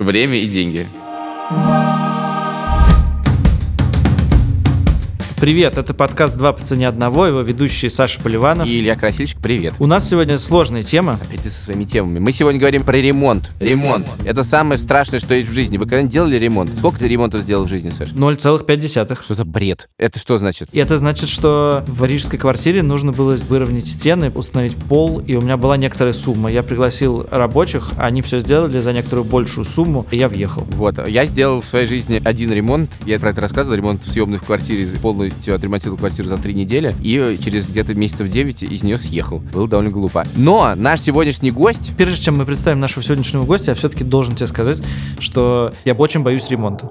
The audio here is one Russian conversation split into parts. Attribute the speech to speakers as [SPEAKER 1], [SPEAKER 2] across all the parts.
[SPEAKER 1] Время и деньги.
[SPEAKER 2] Привет, это подкаст «Два по цене одного», его ведущий Саша Поливанов.
[SPEAKER 1] И Илья Красильщик, привет.
[SPEAKER 2] У нас сегодня сложная тема.
[SPEAKER 1] Опять ты со своими темами. Мы сегодня говорим про ремонт. Ремонт. Это самое страшное, что есть в жизни. Вы когда-нибудь делали ремонт? Сколько ты ремонтов сделал в жизни, Саша?
[SPEAKER 2] 0,5.
[SPEAKER 1] Что за бред? Это что значит?
[SPEAKER 2] И это значит, что в рижской квартире нужно было выровнять стены, установить пол, и у меня была некоторая сумма. Я пригласил рабочих, они все сделали за некоторую большую сумму, и я въехал.
[SPEAKER 1] Вот. Я сделал в своей жизни один ремонт. Я про это рассказывал. Ремонт в квартире. Полностью отремонтировал квартиру за три недели. И через где-то месяцев 9 из нее съехал. Было довольно глупо. Но наш сегодняшний гость...
[SPEAKER 2] Прежде чем мы представим нашего сегодняшнего гостя, я все-таки должен тебе сказать, что я очень боюсь ремонта.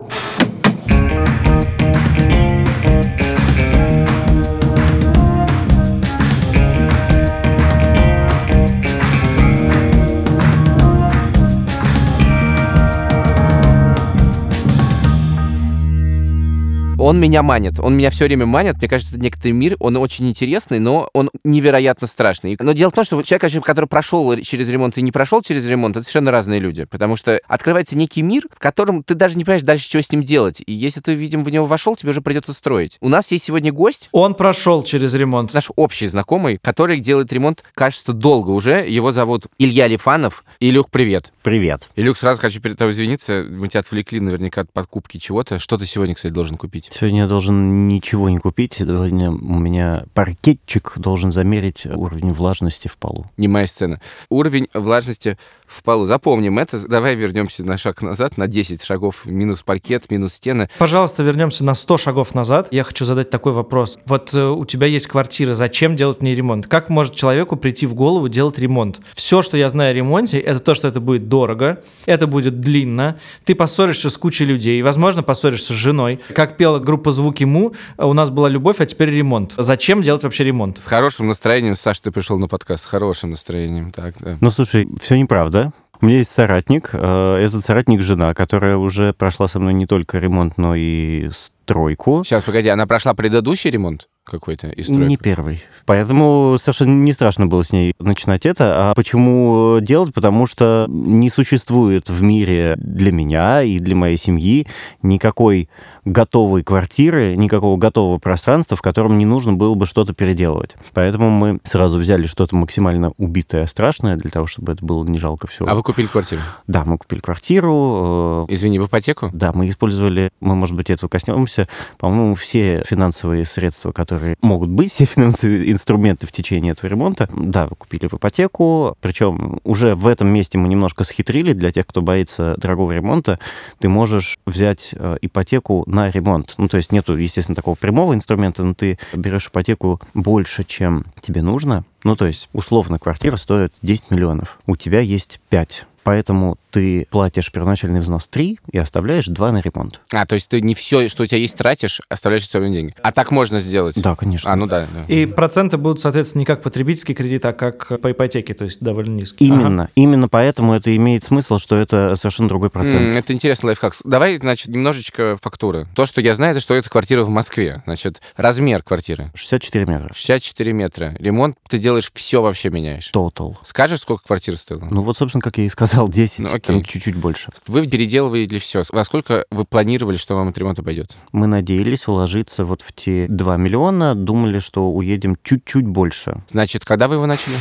[SPEAKER 1] Он меня манит. Он меня все время манит. Мне кажется, это некоторый мир, он очень интересный, но он невероятно страшный. Но дело в том, что человек, который прошел через ремонт и не прошел через ремонт, это совершенно разные люди. Потому что открывается некий мир, в котором ты даже не понимаешь дальше, что с ним делать. И если ты, видимо, в него вошел, тебе уже придется строить. У нас есть сегодня гость.
[SPEAKER 2] Он прошел через ремонт.
[SPEAKER 1] Наш общий знакомый, который делает ремонт, кажется, долго уже. Его зовут Илья Лифанов. Илюх, привет.
[SPEAKER 3] Привет.
[SPEAKER 1] Илюх, сразу хочу перед тобой извиниться. Мы тебя отвлекли наверняка от покупки чего-то. Что ты сегодня, кстати, должен купить?
[SPEAKER 3] Сегодня я должен ничего не купить. Сегодня у меня паркетчик должен замерить уровень влажности в полу.
[SPEAKER 1] Не моя сцена. Уровень влажности в полу. Запомним это. Давай вернемся на шаг назад, на 10 шагов. Минус паркет, минус стены.
[SPEAKER 2] Пожалуйста, вернемся на 100 шагов назад. Я хочу задать такой вопрос. Вот э, у тебя есть квартира, зачем делать в ней ремонт? Как может человеку прийти в голову делать ремонт? Все, что я знаю о ремонте, это то, что это будет дорого, это будет длинно, ты поссоришься с кучей людей, возможно, поссоришься с женой. Как пела группа «Звуки Му», у нас была любовь, а теперь ремонт. Зачем делать вообще ремонт?
[SPEAKER 1] С хорошим настроением, Саша, ты пришел на подкаст, с хорошим настроением. Так, да.
[SPEAKER 3] Ну, слушай, все неправда. У меня есть соратник. э, Этот соратник жена, которая уже прошла со мной не только ремонт, но и стройку.
[SPEAKER 1] Сейчас, погоди, она прошла предыдущий ремонт какой-то из стройки?
[SPEAKER 3] Не первый. Поэтому совершенно не страшно было с ней начинать это. А почему делать? Потому что не существует в мире для меня и для моей семьи никакой готовой квартиры, никакого готового пространства, в котором не нужно было бы что-то переделывать. Поэтому мы сразу взяли что-то максимально убитое, страшное, для того, чтобы это было не жалко всего.
[SPEAKER 1] А вы купили квартиру?
[SPEAKER 3] Да, мы купили квартиру. э,
[SPEAKER 1] Извини, в ипотеку?
[SPEAKER 3] Да, мы использовали, мы, может быть, этого коснемся, по-моему, все финансовые средства, которые могут быть, все финансовые инструменты в течение этого ремонта, да, вы купили в ипотеку, причем уже в этом месте мы немножко схитрили для тех, кто боится дорогого ремонта, ты можешь взять э, ипотеку на ремонт. Ну, то есть нету, естественно, такого прямого инструмента, но ты берешь ипотеку больше, чем тебе нужно. Ну, то есть, условно, квартира стоит 10 миллионов. У тебя есть 5. Поэтому ты платишь первоначальный взнос 3 и оставляешь 2 на ремонт.
[SPEAKER 1] А, то есть ты не все, что у тебя есть, тратишь, оставляешь свои деньги. А так можно сделать?
[SPEAKER 3] Да, конечно.
[SPEAKER 1] А, ну да. да.
[SPEAKER 2] И проценты будут, соответственно, не как потребительский кредит, а как по ипотеке, то есть довольно низкие.
[SPEAKER 3] Именно. Именно поэтому это имеет смысл, что это совершенно другой процент.
[SPEAKER 1] М, Это интересный лайфхак. Давай, значит, немножечко фактуры. То, что я знаю, это что это квартира в Москве. Значит, размер квартиры.
[SPEAKER 3] 64 метра.
[SPEAKER 1] 64 метра. Ремонт ты делаешь, все вообще меняешь.
[SPEAKER 3] Total.
[SPEAKER 1] Скажешь, сколько квартира стоила?
[SPEAKER 3] Ну вот, собственно, как я и сказал, 10,
[SPEAKER 1] Ну, окей.
[SPEAKER 3] Там чуть-чуть больше.
[SPEAKER 1] Вы переделывали все. Во сколько вы планировали, что вам этот ремонт обойдется?
[SPEAKER 3] Мы надеялись уложиться вот в те 2 миллиона, думали, что уедем чуть-чуть больше.
[SPEAKER 1] Значит, когда вы его начали?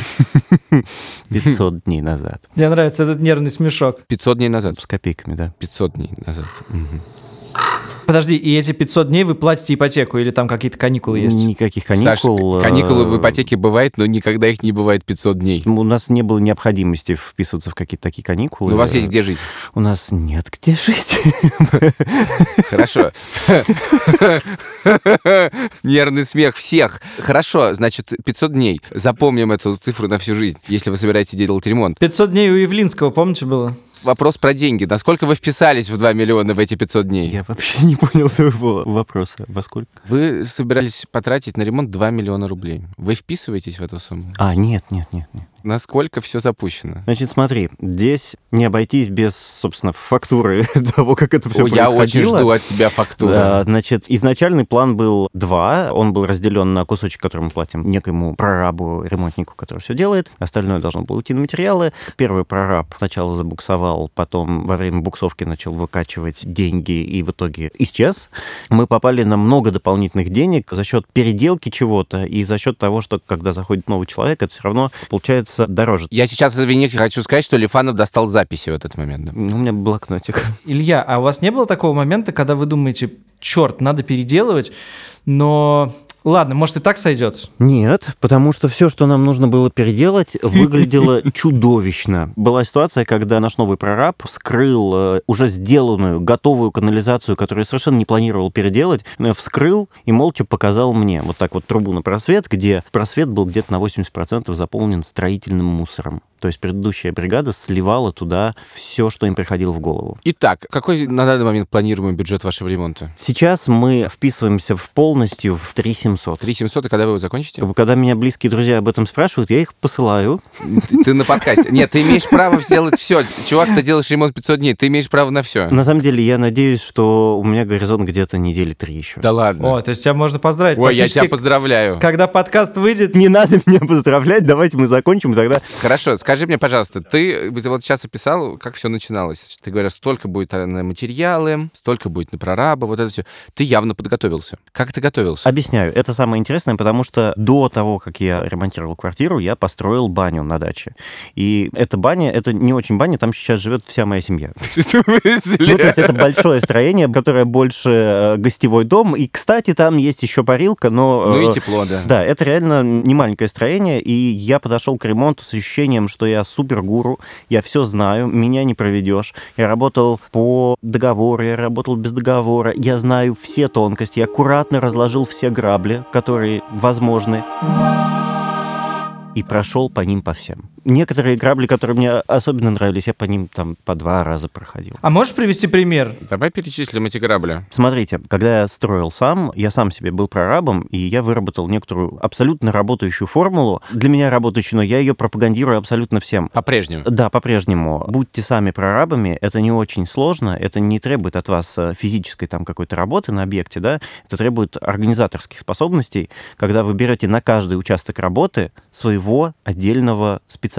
[SPEAKER 3] 500 дней назад.
[SPEAKER 2] Мне нравится этот нервный смешок.
[SPEAKER 1] 500 дней назад.
[SPEAKER 3] С копейками, да.
[SPEAKER 1] 500 дней назад. Мгм.
[SPEAKER 2] Подожди, и эти 500 дней вы платите ипотеку или там какие-то каникулы есть?
[SPEAKER 3] Никаких
[SPEAKER 1] Саш,
[SPEAKER 3] каникул.
[SPEAKER 1] каникулы в
[SPEAKER 3] э,
[SPEAKER 1] ипотеке бывает, но никогда их не бывает 500 дней.
[SPEAKER 3] У нас не было необходимости вписываться в какие-то такие каникулы.
[SPEAKER 1] Но у вас есть где жить.
[SPEAKER 3] У нас нет где жить.
[SPEAKER 1] Хорошо. Нервный смех всех. Хорошо, значит, 500 дней. Запомним эту цифру на всю жизнь, если вы собираетесь делать ремонт.
[SPEAKER 2] 500 дней у Явлинского, помните, было?
[SPEAKER 1] Вопрос про деньги. Насколько вы вписались в 2 миллиона в эти 500 дней?
[SPEAKER 3] Я вообще не понял твоего вопроса. Во сколько?
[SPEAKER 1] Вы собирались потратить на ремонт 2 миллиона рублей. Вы вписываетесь в эту сумму?
[SPEAKER 3] А, нет, нет, нет, нет.
[SPEAKER 1] Насколько все запущено.
[SPEAKER 3] Значит, смотри, здесь не обойтись без, собственно, фактуры того, как это все
[SPEAKER 1] О, я очень
[SPEAKER 3] происходило.
[SPEAKER 1] жду от тебя фактуру.
[SPEAKER 3] Да, значит, изначальный план был два. Он был разделен на кусочек, который мы платим некоему прорабу, ремонтнику, который все делает. Остальное должно было уйти на материалы. Первый прораб сначала забуксовал, потом во время буксовки начал выкачивать деньги и в итоге исчез. Мы попали на много дополнительных денег за счет переделки чего-то и за счет того, что когда заходит новый человек, это все равно получается дороже.
[SPEAKER 1] Я сейчас, извини, хочу сказать, что Лифанов достал записи в этот момент. да.
[SPEAKER 3] У меня блокнотик.
[SPEAKER 2] Илья, а у вас не было такого момента, когда вы думаете, черт, надо переделывать, но ладно, может и так сойдет?
[SPEAKER 3] Нет, потому что все, что нам нужно было переделать, выглядело чудовищно. Была ситуация, когда наш новый прораб вскрыл э, уже сделанную, готовую канализацию, которую совершенно не планировал переделать, я вскрыл и молча показал мне вот так вот трубу на просвет, где просвет был где-то на 80% заполнен строительным мусором. То есть предыдущая бригада сливала туда все, что им приходило в голову.
[SPEAKER 1] Итак, какой на данный момент планируемый бюджет вашего ремонта?
[SPEAKER 3] Сейчас мы вписываемся в полностью в 3700.
[SPEAKER 1] 3700, и когда вы его закончите?
[SPEAKER 3] Когда меня близкие друзья об этом спрашивают, я их посылаю.
[SPEAKER 1] Ты, ты на подкасте. Нет, ты имеешь право сделать все. Чувак, ты делаешь ремонт 500 дней, ты имеешь право на все.
[SPEAKER 3] На самом деле, я надеюсь, что у меня горизонт где-то недели три еще.
[SPEAKER 1] Да ладно.
[SPEAKER 2] О, то есть тебя можно поздравить.
[SPEAKER 1] Ой, я тебя поздравляю.
[SPEAKER 2] Когда подкаст выйдет,
[SPEAKER 3] Не надо меня поздравлять, давайте мы закончим, тогда...
[SPEAKER 1] Хорошо, скажи мне, пожалуйста, ты вот сейчас описал, как все начиналось. Ты говоришь, столько будет э, на материалы, столько будет на прораба, вот это все. Ты явно подготовился. Как ты готовился?
[SPEAKER 3] Объясняю. Это самое интересное, потому что до того, как я ремонтировал квартиру, я построил баню на даче. И эта баня, это не очень баня, там сейчас живет вся моя семья. Ну, то есть это большое строение, которое больше э, гостевой дом. И, кстати, там есть еще парилка, но...
[SPEAKER 1] Ну
[SPEAKER 3] э,
[SPEAKER 1] и тепло, да.
[SPEAKER 3] Да, это реально не маленькое строение, и я подошел к ремонту с ощущением, что я супергуру, я все знаю, меня не проведешь. Я работал по договору, я работал без договора, я знаю все тонкости, я аккуратно разложил все грабли, которые возможны и прошел по ним по всем. Некоторые грабли, которые мне особенно нравились, я по ним там по два раза проходил.
[SPEAKER 2] а можешь привести пример?
[SPEAKER 1] Давай перечислим эти грабли.
[SPEAKER 3] Смотрите, когда я строил сам, я сам себе был прорабом, и я выработал некоторую абсолютно работающую формулу. Для меня работающую, но я ее пропагандирую абсолютно всем.
[SPEAKER 1] По-прежнему.
[SPEAKER 3] Да, по-прежнему. Будьте сами прорабами, это не очень сложно, это не требует от вас э, физической там какой-то работы на объекте, да, это требует организаторских способностей, когда вы берете на каждый участок работы своего отдельного специалиста.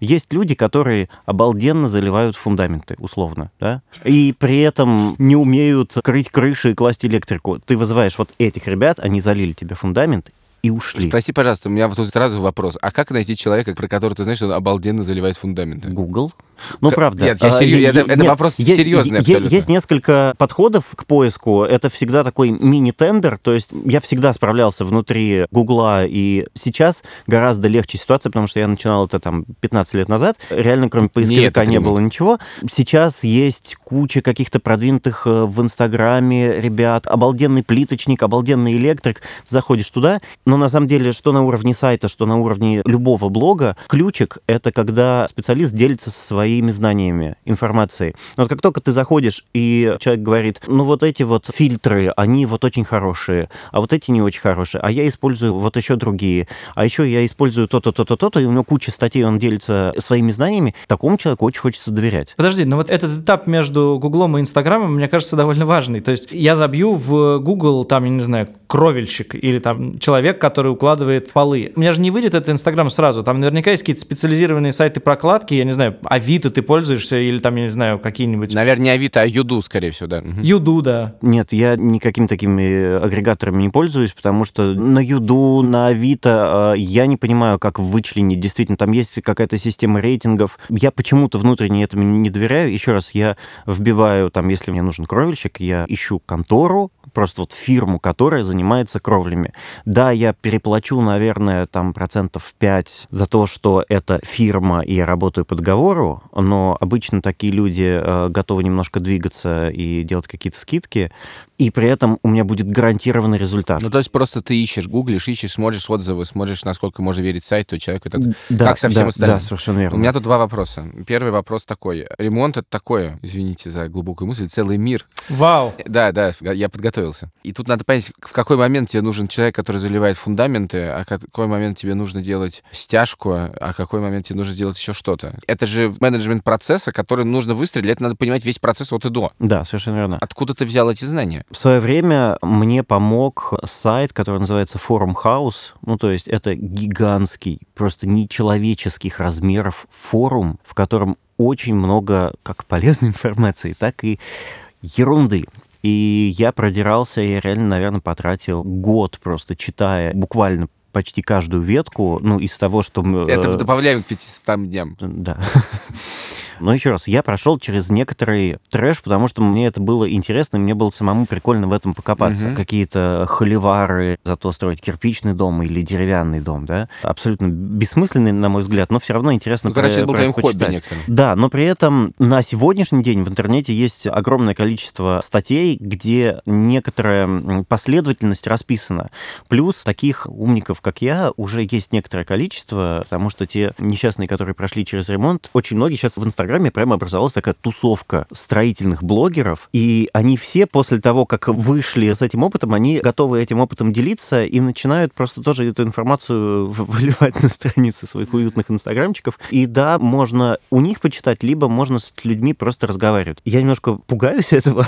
[SPEAKER 3] Есть люди, которые обалденно заливают фундаменты, условно, да, и при этом не умеют крыть крыши и класть электрику. Ты вызываешь вот этих ребят, они залили тебе фундамент, и ушли.
[SPEAKER 1] Спроси, пожалуйста, у меня вот тут сразу вопрос. А как найти человека, про которого ты знаешь, что он обалденно заливает фундаменты?
[SPEAKER 3] Google. Ну,
[SPEAKER 1] К-
[SPEAKER 3] правда.
[SPEAKER 1] нет, я
[SPEAKER 3] А,
[SPEAKER 1] серьё-
[SPEAKER 3] е-
[SPEAKER 1] это-
[SPEAKER 3] е-
[SPEAKER 1] это
[SPEAKER 3] нет,
[SPEAKER 1] вопрос
[SPEAKER 3] е-
[SPEAKER 1] серьезный абсолютно.
[SPEAKER 3] Есть несколько подходов к поиску. Это всегда такой мини-тендер. То есть я всегда справлялся внутри Гугла, и сейчас гораздо легче ситуация, потому что я начинал это там 15 лет назад. Реально, кроме поисковика,
[SPEAKER 1] это
[SPEAKER 3] не было ничего. Сейчас есть куча каких-то продвинутых э, в Инстаграме ребят, обалденный плиточник, обалденный электрик. Заходишь туда, но на самом деле, что на уровне сайта, что на уровне любого блога, ключик — это когда специалист делится своими знаниями, информацией. Но вот как только ты заходишь, и человек говорит, ну вот эти вот фильтры, они вот очень хорошие, а вот эти не очень хорошие, а я использую вот еще другие, а еще я использую то-то, то-то, то-то, и у него куча статей, он делится своими знаниями, такому человеку очень хочется доверять.
[SPEAKER 2] Подожди, но вот этот этап между Гуглом и Инстаграмом, мне кажется, довольно важный. То есть я забью в Google, там, я не знаю, кровельщик или там человек, который укладывает полы. У меня же не выйдет этот Инстаграм сразу. Там наверняка есть какие-то специализированные сайты прокладки, я не знаю, Авито ты пользуешься или там, я не знаю, какие-нибудь...
[SPEAKER 1] Наверное, не Авито, а Юду, скорее всего, да.
[SPEAKER 2] Юду, да.
[SPEAKER 3] Нет, я никакими такими агрегаторами не пользуюсь, потому что на Юду, на Авито э, я не понимаю, как вычленить. Действительно, там есть какая-то система рейтингов. Я почему-то внутренне этому не доверяю. Еще раз, я вбиваю, там, если мне нужен кровельщик, я ищу контору, просто вот фирму, которая занимается кровлями. Да, я переплачу, наверное, там процентов 5 за то, что это фирма, и я работаю по договору, но обычно такие люди э, готовы немножко двигаться и делать какие-то скидки, и при этом у меня будет гарантированный результат.
[SPEAKER 1] Ну, то есть просто ты ищешь, гуглишь, ищешь, смотришь отзывы, смотришь, насколько можно верить сайту, человеку далее.
[SPEAKER 3] да,
[SPEAKER 1] как со всем
[SPEAKER 3] да,
[SPEAKER 1] остальным.
[SPEAKER 3] Да, совершенно верно.
[SPEAKER 1] У меня тут два вопроса. Первый вопрос такой. Ремонт — это такое, извините за глубокую мысль, целый мир.
[SPEAKER 2] Вау.
[SPEAKER 1] Да, да, я подготовился. И тут надо понять, в какой момент тебе нужен человек, который заливает фундаменты, а в какой момент тебе нужно делать стяжку, а в какой момент тебе нужно делать еще что-то. Это же менеджмент процесса, который нужно выстроить. Для этого надо понимать весь процесс от и до.
[SPEAKER 3] Да, совершенно верно.
[SPEAKER 1] Откуда ты взял эти знания?
[SPEAKER 3] В свое время мне помог сайт, который называется Forum House. Ну, то есть это гигантский, просто нечеловеческих размеров форум, в котором очень много как полезной информации, так и ерунды. И я продирался, я реально, наверное, потратил год просто читая буквально почти каждую ветку, ну, из того, что...
[SPEAKER 1] Это э, добавляем к 500 дням.
[SPEAKER 3] Да. Но еще раз, я прошел через некоторый трэш, потому что мне это было интересно, и мне было самому прикольно в этом покопаться. Угу. Какие-то холивары, зато строить кирпичный дом или деревянный дом, да, абсолютно бессмысленный, на мой взгляд, но все равно интересно
[SPEAKER 1] ну, короче, это был твоим хобби некоторым.
[SPEAKER 3] Да, но при этом на сегодняшний день в интернете есть огромное количество статей, где некоторая последовательность расписана. Плюс таких умников, как я, уже есть некоторое количество, потому что те несчастные, которые прошли через ремонт, очень многие сейчас в Инстаграме Инстаграме прямо образовалась такая тусовка строительных блогеров, и они все после того, как вышли с этим опытом, они готовы этим опытом делиться и начинают просто тоже эту информацию выливать на страницы своих уютных инстаграмчиков. И да, можно у них почитать, либо можно с людьми просто разговаривать. Я немножко пугаюсь этого,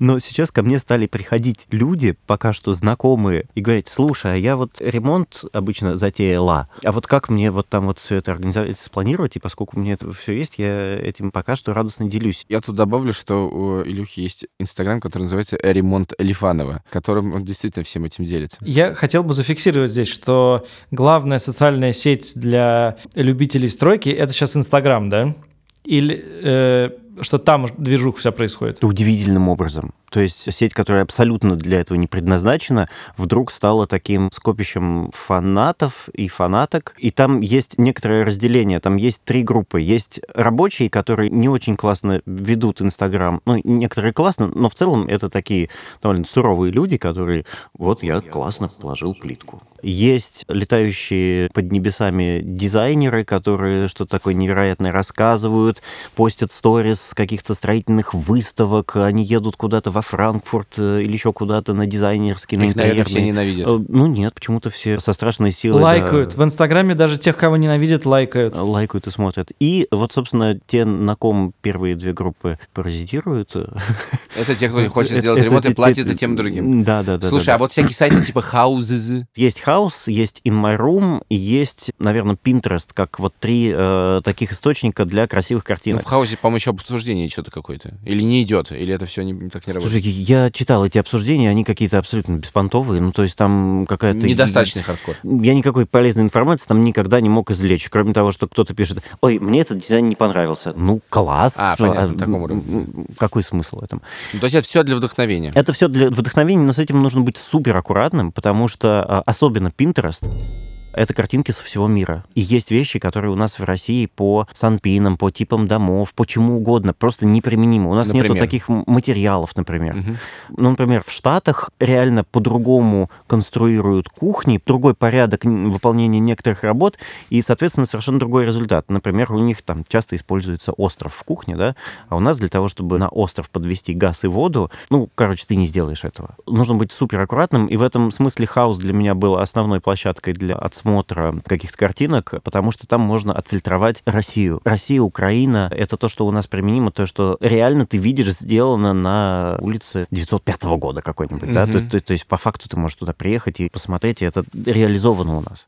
[SPEAKER 3] но сейчас ко мне стали приходить люди, пока что знакомые, и говорить, слушай, а я вот ремонт обычно затеяла, а вот как мне вот там вот все это организовать, спланировать, и поскольку у меня это все есть, я этим пока что радостно делюсь.
[SPEAKER 1] Я тут добавлю, что у Илюхи есть Инстаграм, который называется «Ремонт Элифанова», которым он действительно всем этим делится.
[SPEAKER 2] Я хотел бы зафиксировать здесь, что главная социальная сеть для любителей стройки — это сейчас Инстаграм, да? Или э, что там движуха вся происходит?
[SPEAKER 3] Удивительным образом. То есть сеть, которая абсолютно для этого не предназначена, вдруг стала таким скопищем фанатов и фанаток. И там есть некоторое разделение. Там есть три группы. Есть рабочие, которые не очень классно ведут Инстаграм. Ну, некоторые классно, но в целом это такие довольно суровые люди, которые вот я классно положил плитку. Есть летающие под небесами дизайнеры, которые что-то такое невероятное рассказывают, постят сторис каких-то строительных выставок, они едут куда-то во Франкфурт э, или еще куда-то на дизайнерский, на
[SPEAKER 1] Их, наверное, все ненавидят. Э,
[SPEAKER 3] ну нет, почему-то все со страшной силой.
[SPEAKER 2] Лайкают. Да, в Инстаграме даже тех, кого ненавидят, лайкают.
[SPEAKER 3] Лайкают и смотрят. И вот, собственно, те, на ком первые две группы паразитируют. Э,
[SPEAKER 1] это те, кто хочет сделать ремонт и платит и тем другим.
[SPEAKER 3] Да, да, да.
[SPEAKER 1] Слушай, а вот всякие сайты типа Houses.
[SPEAKER 3] Есть House, есть In My Room, есть, наверное, Pinterest, как вот три таких источника для красивых картинок.
[SPEAKER 1] Ну, в Houzz е, по-моему, еще обсуждение что-то какое-то. Или не идет, или это все не, так не работает.
[SPEAKER 3] Слушай, я читал эти обсуждения, они какие-то абсолютно беспонтовые, ну, то есть там какая-то...
[SPEAKER 1] Недостаточный хардкор.
[SPEAKER 3] Я никакой полезной информации там никогда не мог извлечь, кроме того, что кто-то пишет, ой, мне этот дизайн не понравился. Ну, класс.
[SPEAKER 1] А, понятно, а, таком уровне.
[SPEAKER 3] Какой смысл в этом?
[SPEAKER 1] Ну, то есть это все для вдохновения?
[SPEAKER 3] Это все для вдохновения, но с этим нужно быть супер аккуратным, потому что а, особенно Pinterest это картинки со всего мира. И есть вещи, которые у нас в России по санпинам, по типам домов, по чему угодно, просто неприменимы. У нас например? нету таких материалов, например. Угу. Ну, например, в Штатах реально по-другому конструируют кухни, другой порядок выполнения некоторых работ, и, соответственно, совершенно другой результат. Например, у них там часто используется остров в кухне, да, а у нас для того, чтобы на остров подвести газ и воду, ну, короче, ты не сделаешь этого. Нужно быть супер аккуратным, и в этом смысле хаос для меня был основной площадкой для отсмотра просмотра каких-то картинок, потому что там можно отфильтровать Россию. Россия, Украина — это то, что у нас применимо, то, что реально ты видишь сделано на улице 905 года какой-нибудь, mm-hmm. да? То, то, то есть по факту ты можешь туда приехать и посмотреть, и это реализовано у нас.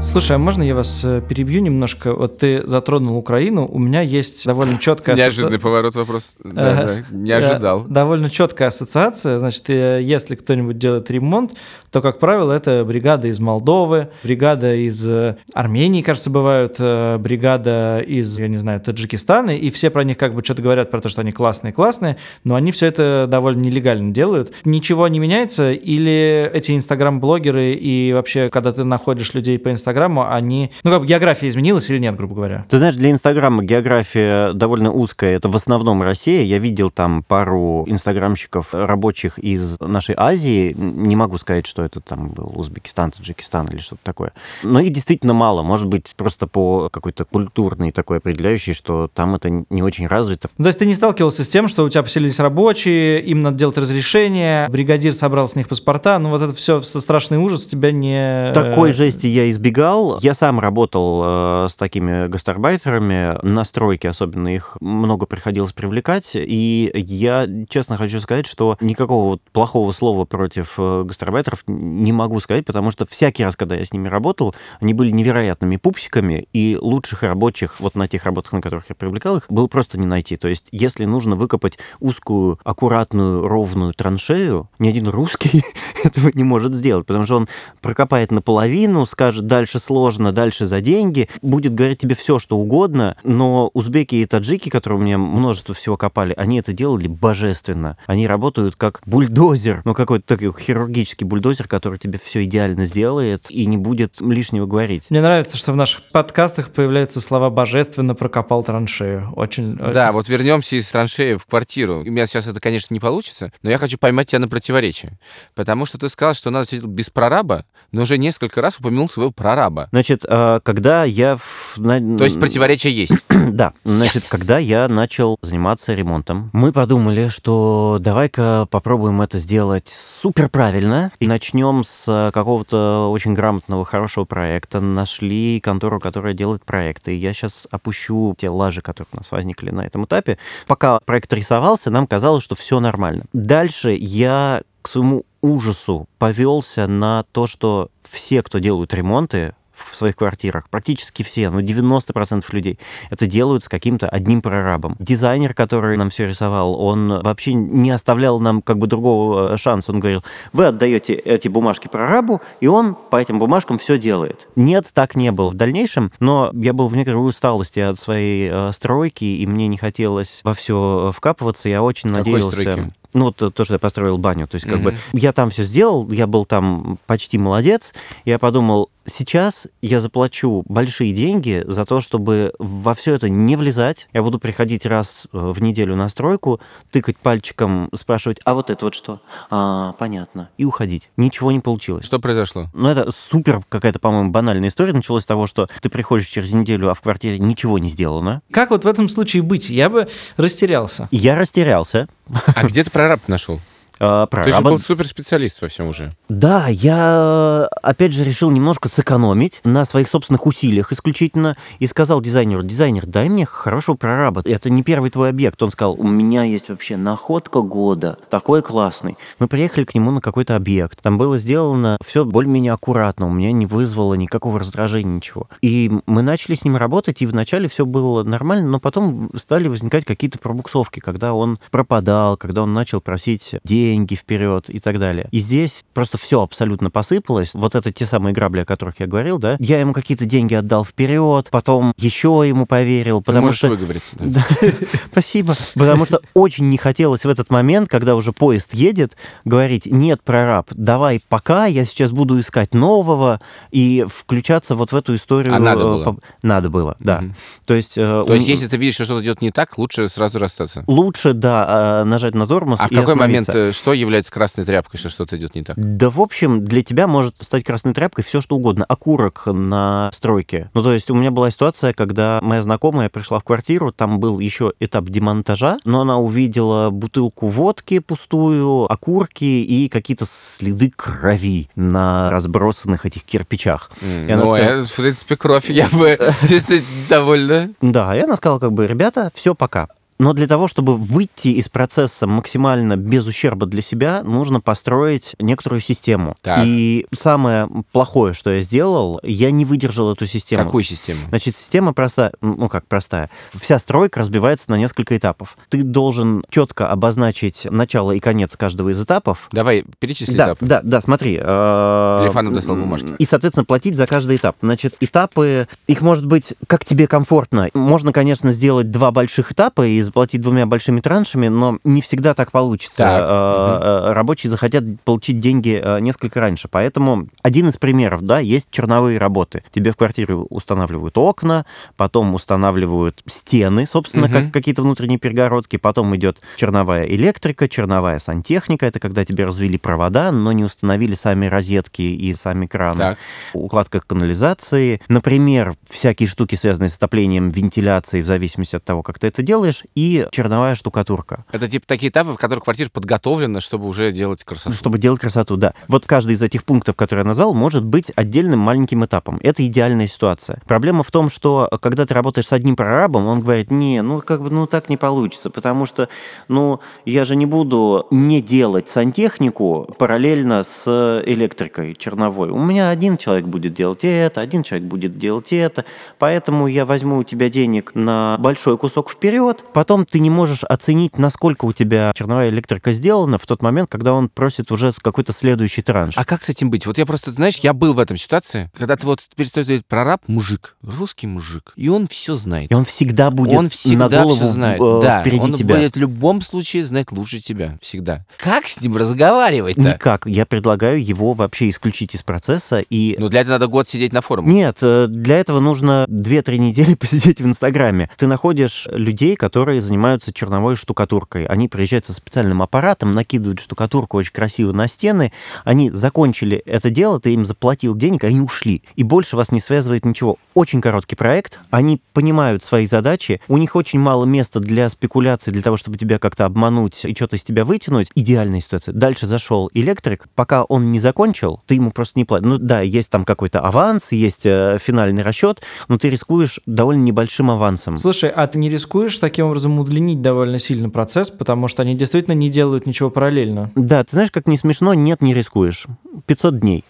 [SPEAKER 2] Слушай, а можно я вас э, перебью немножко? Вот ты затронул Украину, у меня есть довольно четкая
[SPEAKER 1] ассоциация. Неожиданный поворот вопрос. Да, да, не ожидал.
[SPEAKER 2] Довольно четкая ассоциация. Значит, э, если кто-нибудь делает ремонт, то, как правило, это бригада из Молдовы, бригада из э, Армении, кажется, бывают, бригада из, я не знаю, Таджикистана, и все про них как бы что-то говорят про то, что они классные-классные, но они все это довольно нелегально делают. Ничего не меняется? Или эти инстаграм-блогеры и вообще, когда ты находишь людей по инстаграму, Инстаграму, они... Ну, как бы география изменилась или нет, грубо говоря?
[SPEAKER 3] Ты знаешь, для Инстаграма география довольно узкая. Это в основном Россия. Я видел там пару инстаграмщиков рабочих из нашей Азии. Не могу сказать, что это там был Узбекистан, Таджикистан или что-то такое. Но их действительно мало. Может быть, просто по какой-то культурной такой определяющей, что там это не очень развито.
[SPEAKER 2] То есть ты не сталкивался с тем, что у тебя поселились рабочие, им надо делать разрешение, бригадир собрал с них паспорта, ну вот это все страшный ужас тебя не...
[SPEAKER 3] Такой жести я избегал. Я сам работал э, с такими гастарбайтерами на стройке, особенно их много приходилось привлекать, и я честно хочу сказать, что никакого вот плохого слова против э, гастарбайтеров не могу сказать, потому что всякий раз, когда я с ними работал, они были невероятными пупсиками, и лучших рабочих вот на тех работах, на которых я привлекал их, было просто не найти. То есть, если нужно выкопать узкую, аккуратную, ровную траншею, ни один русский этого не может сделать, потому что он прокопает наполовину, скажет, дальше сложно, дальше за деньги, будет говорить тебе все, что угодно, но узбеки и таджики, которые у меня множество всего копали, они это делали божественно. Они работают как бульдозер, ну какой-то такой хирургический бульдозер, который тебе все идеально сделает и не будет лишнего говорить.
[SPEAKER 2] Мне нравится, что в наших подкастах появляются слова «божественно прокопал траншею». Очень...
[SPEAKER 1] Да, вот вернемся из траншеи в квартиру. У меня сейчас это, конечно, не получится, но я хочу поймать тебя на противоречие. Потому что ты сказал, что надо сидеть без прораба, но уже несколько раз упомянул своего прораба.
[SPEAKER 3] Значит, а, когда я... в-
[SPEAKER 1] То есть противоречие есть.
[SPEAKER 3] Да, значит, когда я начал заниматься ремонтом, мы подумали, что давай-ка попробуем это сделать супер правильно и начнем с а, какого-то очень грамотного, хорошего проекта. Нашли контору, которая делает проекты. Я сейчас опущу те лажи, которые у нас возникли на этом этапе. Пока проект рисовался, нам казалось, что все нормально. Дальше я к своему ужасу повелся на то, что все, кто делают ремонты, в своих квартирах, практически все, ну 90% людей, это делают с каким-то одним прорабом. Дизайнер, который нам все рисовал, он вообще не оставлял нам как бы другого э, шанса. Он говорил, вы отдаете эти бумажки прорабу, и он по этим бумажкам все делает. Нет, так не было в дальнейшем, но я был в некоторой усталости от своей э, стройки, и мне не хотелось во все вкапываться. Я очень
[SPEAKER 1] Какой
[SPEAKER 3] надеялся...
[SPEAKER 1] стройки?
[SPEAKER 3] Ну, то, то, что я построил баню. То есть, как бы,
[SPEAKER 1] Мгм.
[SPEAKER 3] я там все сделал, я был там почти молодец. Я подумал, сейчас я заплачу большие деньги за то, чтобы во все это не влезать. Я буду приходить раз э, в неделю на стройку, тыкать пальчиком, спрашивать, а вот это вот что? А, понятно. И уходить. Ничего не получилось.
[SPEAKER 1] Что произошло?
[SPEAKER 3] Ну, это супер какая-то, по-моему, банальная история. Началось с того, что ты приходишь через неделю, а в квартире ничего не сделано.
[SPEAKER 2] Как вот в этом случае быть? Я бы растерялся.
[SPEAKER 3] Я растерялся.
[SPEAKER 1] А где ты прораб нашел?
[SPEAKER 3] А,
[SPEAKER 1] Ты же был суперспециалист во всем уже.
[SPEAKER 3] Да, я опять же решил немножко сэкономить на своих собственных усилиях исключительно и сказал дизайнеру, дизайнер, дай мне хорошего прораба. Это не первый твой объект. Он сказал, у меня есть вообще находка года, такой классный. Мы приехали к нему на какой-то объект. Там было сделано все более-менее аккуратно, у меня не вызвало никакого раздражения, ничего. И мы начали с ним работать, и вначале все было нормально, но потом стали возникать какие-то пробуксовки, когда он пропадал, когда он начал просить деньги вперед и так далее. И здесь просто все абсолютно посыпалось. Вот это те самые грабли, о которых я говорил, да? Я ему какие-то деньги отдал вперед, потом еще ему поверил,
[SPEAKER 1] Ты
[SPEAKER 3] потому
[SPEAKER 1] можешь
[SPEAKER 3] что...
[SPEAKER 1] выговориться. да.
[SPEAKER 3] Спасибо. Потому что очень не хотелось в этот момент, когда уже поезд едет, говорить, нет, прораб, давай пока, я сейчас буду искать нового и включаться вот в эту историю.
[SPEAKER 1] А надо
[SPEAKER 3] э,
[SPEAKER 1] было?
[SPEAKER 3] Надо было, да. То есть... э,
[SPEAKER 1] То есть, если ты видишь, что что-то идет не так, лучше сразу расстаться.
[SPEAKER 3] Лучше, да, э, нажать на тормоз
[SPEAKER 1] А в какой момент, что является красной тряпкой, что что-то идет не так?
[SPEAKER 3] Да, в общем, для тебя может стать красной тряпкой все что угодно. Окурок на стройке. Ну, то есть у меня была ситуация, когда моя знакомая пришла в квартиру, там был еще этап демонтажа, но она увидела бутылку водки пустую, окурки и какие-то следы крови на разбросанных этих кирпичах. Она
[SPEAKER 1] Ну,
[SPEAKER 3] сказала-
[SPEAKER 1] э, в принципе, кровь я бы действительно довольна.
[SPEAKER 3] Да, и она сказала как бы, ребята, все, пока. Но для того, чтобы выйти из процесса максимально без ущерба для себя, нужно построить некоторую систему.
[SPEAKER 1] Так.
[SPEAKER 3] И самое плохое, что я сделал, я не выдержал эту систему.
[SPEAKER 1] Какую систему?
[SPEAKER 3] Значит, система простая, ну как простая. Вся стройка разбивается на несколько этапов. Ты должен четко обозначить начало и конец каждого из этапов.
[SPEAKER 1] Давай, перечисли
[SPEAKER 3] Да,
[SPEAKER 1] этапы.
[SPEAKER 3] да, да, смотри. э,
[SPEAKER 1] Лифанов достал бумажки.
[SPEAKER 3] И, соответственно, платить за каждый этап. Значит, этапы, их может быть как тебе комфортно. Можно, конечно, сделать два больших этапа и заплатить двумя большими траншами, но не всегда так получится.
[SPEAKER 1] Так,
[SPEAKER 3] Э, э, Рабочие захотят получить деньги э, несколько раньше. Поэтому один из примеров, да, есть черновые работы. Тебе в квартире устанавливают окна, потом устанавливают стены, собственно,
[SPEAKER 1] Мгм.
[SPEAKER 3] как какие-то внутренние перегородки, потом идет черновая электрика, черновая сантехника, это когда тебе развели провода, но не установили сами розетки и сами краны
[SPEAKER 1] Так.
[SPEAKER 3] укладка канализации, например, всякие штуки, связанные с отоплением, вентиляцией, в зависимости от того, как ты это делаешь, и черновая штукатурка.
[SPEAKER 1] Это типа такие этапы, в которых квартира подготовлена, чтобы уже делать красоту.
[SPEAKER 3] Чтобы делать красоту, да. Вот каждый из этих пунктов, которые я назвал, может быть отдельным маленьким этапом. Это идеальная ситуация. Проблема в том, что когда ты работаешь с одним прорабом, он говорит, не, ну как бы, ну так не получится, потому что, ну, я же не буду не делать сантехнику параллельно с электрикой черновой. У меня один человек будет делать это, один человек будет делать это, поэтому я возьму у тебя денег на большой кусок вперед, потом ты не можешь оценить, насколько у тебя черновая электрика сделана в тот момент, когда он просит уже какой-то следующий транш.
[SPEAKER 1] А как с этим быть? Вот я просто, знаешь, я был в этом ситуации, когда ты вот перестаешь прораб, мужик, русский мужик, и он все знает.
[SPEAKER 3] И он всегда будет
[SPEAKER 1] он всегда
[SPEAKER 3] на голову
[SPEAKER 1] все знает.
[SPEAKER 3] э,
[SPEAKER 1] да,
[SPEAKER 3] впереди
[SPEAKER 1] он
[SPEAKER 3] тебя.
[SPEAKER 1] будет в любом случае знать лучше тебя. Всегда. Как с ним разговаривать-то?
[SPEAKER 3] Никак. Я предлагаю его вообще исключить из процесса и
[SPEAKER 1] Ну, для этого надо год сидеть на форуме.
[SPEAKER 3] Нет, э, для этого нужно 2-3 недели посидеть в Инстаграме. Ты находишь людей, которые занимаются черновой штукатуркой. Они приезжают со специальным аппаратом, накидывают штукатурку очень красиво на стены. Они закончили это дело, ты им заплатил денег, они ушли. И больше вас не связывает ничего. Очень короткий проект, они понимают свои задачи, у них очень мало места для спекуляций, для того, чтобы тебя как-то обмануть и что-то из тебя вытянуть. Идеальная ситуация. Дальше зашел электрик, пока он не закончил, ты ему просто не платишь. Ну да, есть там какой-то аванс, есть э, финальный расчет, но ты рискуешь довольно небольшим авансом.
[SPEAKER 2] Слушай, а ты не рискуешь таким образом удлинить довольно сильно процесс, потому что они действительно не делают ничего параллельно?
[SPEAKER 3] Да, ты знаешь, как не смешно, нет, не рискуешь. 500 дней.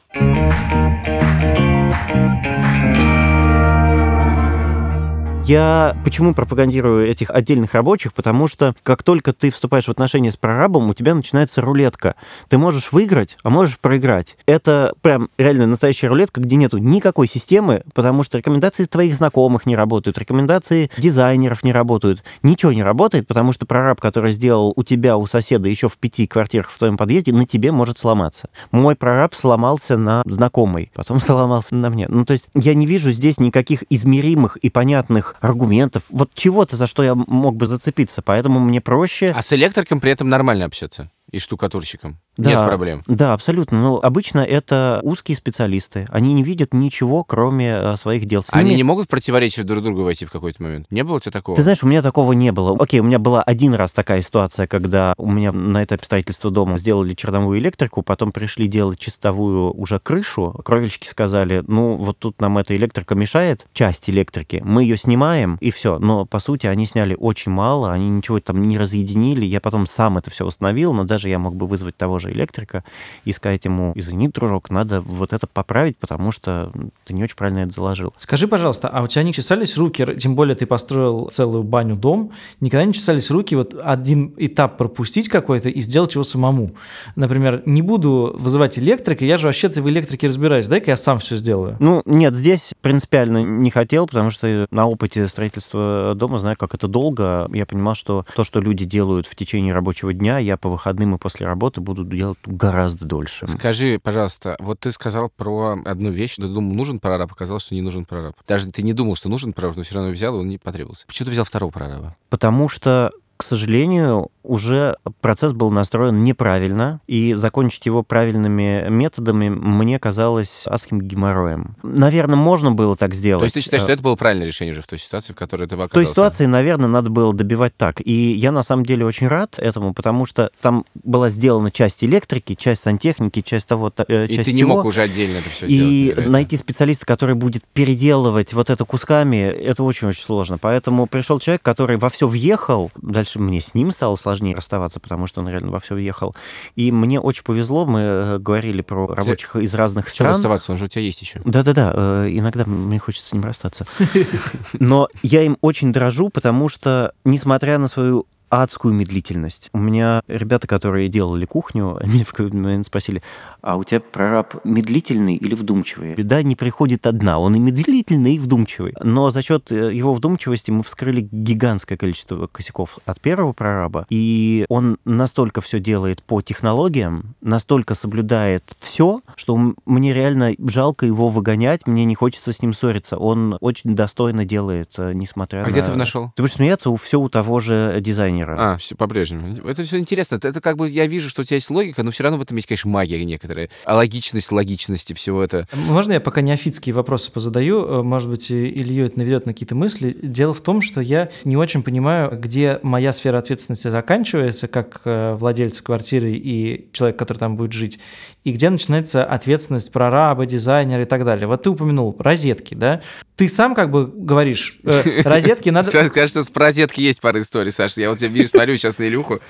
[SPEAKER 3] Я почему пропагандирую этих отдельных рабочих? Потому что как только ты вступаешь в отношения с прорабом, у тебя начинается рулетка. Ты можешь выиграть, а можешь проиграть. Это прям реально настоящая рулетка, где нету никакой системы, потому что рекомендации твоих знакомых не работают, рекомендации дизайнеров не работают. Ничего не работает, потому что прораб, который сделал у тебя, у соседа еще в пяти квартирах в твоем подъезде, на тебе может сломаться. Мой прораб сломался на знакомой, потом сломался на мне. Ну, то есть я не вижу здесь никаких измеримых и понятных аргументов, вот чего-то, за что я мог бы зацепиться. Поэтому мне проще...
[SPEAKER 1] А с электриком при этом нормально общаться? И штукатурщиком? Нет
[SPEAKER 3] Да.
[SPEAKER 1] проблем.
[SPEAKER 3] Да, абсолютно. Ну, обычно это узкие специалисты. Они не видят ничего, кроме э, своих дел. С
[SPEAKER 1] Они
[SPEAKER 3] ними-
[SPEAKER 1] не могут в противоречие друг другу войти в какой-то момент? Не было у тебя такого?
[SPEAKER 3] Ты знаешь, у меня такого не было. Окей, у меня была один раз такая ситуация, когда у меня на этапе строительства дома сделали черновую электрику, потом пришли делать чистовую уже крышу. Кровельщики сказали, ну, вот тут нам эта электрика мешает, часть электрики, мы ее снимаем, и все. Но, по сути, они сняли очень мало, они ничего там не разъединили. Я потом сам это все установил, но даже я мог бы вызвать того же электрика и сказать ему, извини, дружок, надо вот это поправить, потому что ты не очень правильно это заложил.
[SPEAKER 2] Скажи, пожалуйста, а у тебя не чесались руки, тем более ты построил целую баню-дом, никогда не чесались руки вот один этап пропустить какой-то и сделать его самому? Например, не буду вызывать электрика, я же вообще-то в электрике разбираюсь, дай-ка я сам все сделаю.
[SPEAKER 3] Ну, нет, здесь принципиально не хотел, потому что на опыте строительства дома знаю, как это долго. Я понимал, что то, что люди делают в течение рабочего дня, я по выходным и после работы буду делать гораздо дольше.
[SPEAKER 1] Скажи, пожалуйста, вот ты сказал про одну вещь, ты думал, нужен прораб, оказалось, что не нужен прораб. Даже ты не думал, что нужен прораб, но все равно взял, и он не потребовался. Почему ты взял второго прораба?
[SPEAKER 3] Потому что к сожалению, уже процесс был настроен неправильно, и закончить его правильными методами мне казалось адским геморроем. Наверное, можно было так сделать.
[SPEAKER 1] То есть ты считаешь,
[SPEAKER 3] Э,
[SPEAKER 1] что это было правильное решение уже в той ситуации, в которой ты
[SPEAKER 3] В той
[SPEAKER 1] оказался?
[SPEAKER 3] ситуации, наверное, надо было добивать так. И я на самом деле очень рад этому, потому что там была сделана часть электрики, часть сантехники, часть того, э,
[SPEAKER 1] И
[SPEAKER 3] часть
[SPEAKER 1] ты не
[SPEAKER 3] всего.
[SPEAKER 1] мог уже отдельно это все сделать.
[SPEAKER 3] И
[SPEAKER 1] вероятно.
[SPEAKER 3] найти специалиста, который будет переделывать вот это кусками, это очень-очень сложно. Поэтому пришел человек, который во все въехал. Дальше мне с ним стало сложнее расставаться, потому что он реально во все въехал. И мне очень повезло. Мы э, говорили про рабочих из разных
[SPEAKER 1] Что
[SPEAKER 3] стран.
[SPEAKER 1] расставаться, он же у тебя есть еще.
[SPEAKER 3] Да-да-да, э, иногда мне хочется с ним расстаться. Но я им очень дорожу, потому что, несмотря на свою адскую медлительность. У меня ребята, которые делали кухню, они в какой-то момент спросили, а у тебя прораб медлительный или вдумчивый? Беда не приходит одна, он и медлительный, и вдумчивый. Но за счет э, его вдумчивости мы вскрыли гигантское количество косяков от первого прораба, и он настолько все делает по технологиям, настолько соблюдает все, что мне реально жалко его выгонять, мне не хочется с ним ссориться. Он очень достойно делает, э, несмотря
[SPEAKER 1] А
[SPEAKER 3] на...
[SPEAKER 1] где ты его нашел?
[SPEAKER 3] Ты будешь смеяться, у все у того же дизайнера.
[SPEAKER 1] А, все по-прежнему. Это все интересно. Это, это как бы я вижу, что у тебя есть логика, но все равно в этом есть, конечно, магия некоторая. А логичность логичности всего это.
[SPEAKER 2] Можно я пока неофитские вопросы позадаю? Э, Может быть, Илью это наведет на какие-то мысли. Дело в том, что я не очень понимаю, где моя сфера ответственности заканчивается, как э, владельца квартиры и человек, который там будет жить, и где начинается ответственность прораба, дизайнера и так далее. Вот ты упомянул розетки, да? Ты сам как бы говоришь, э, розетки надо...
[SPEAKER 1] Кажется, про розетки есть пара историй, Саша. Я вот тебя вижу, смотрю сейчас на Илюху.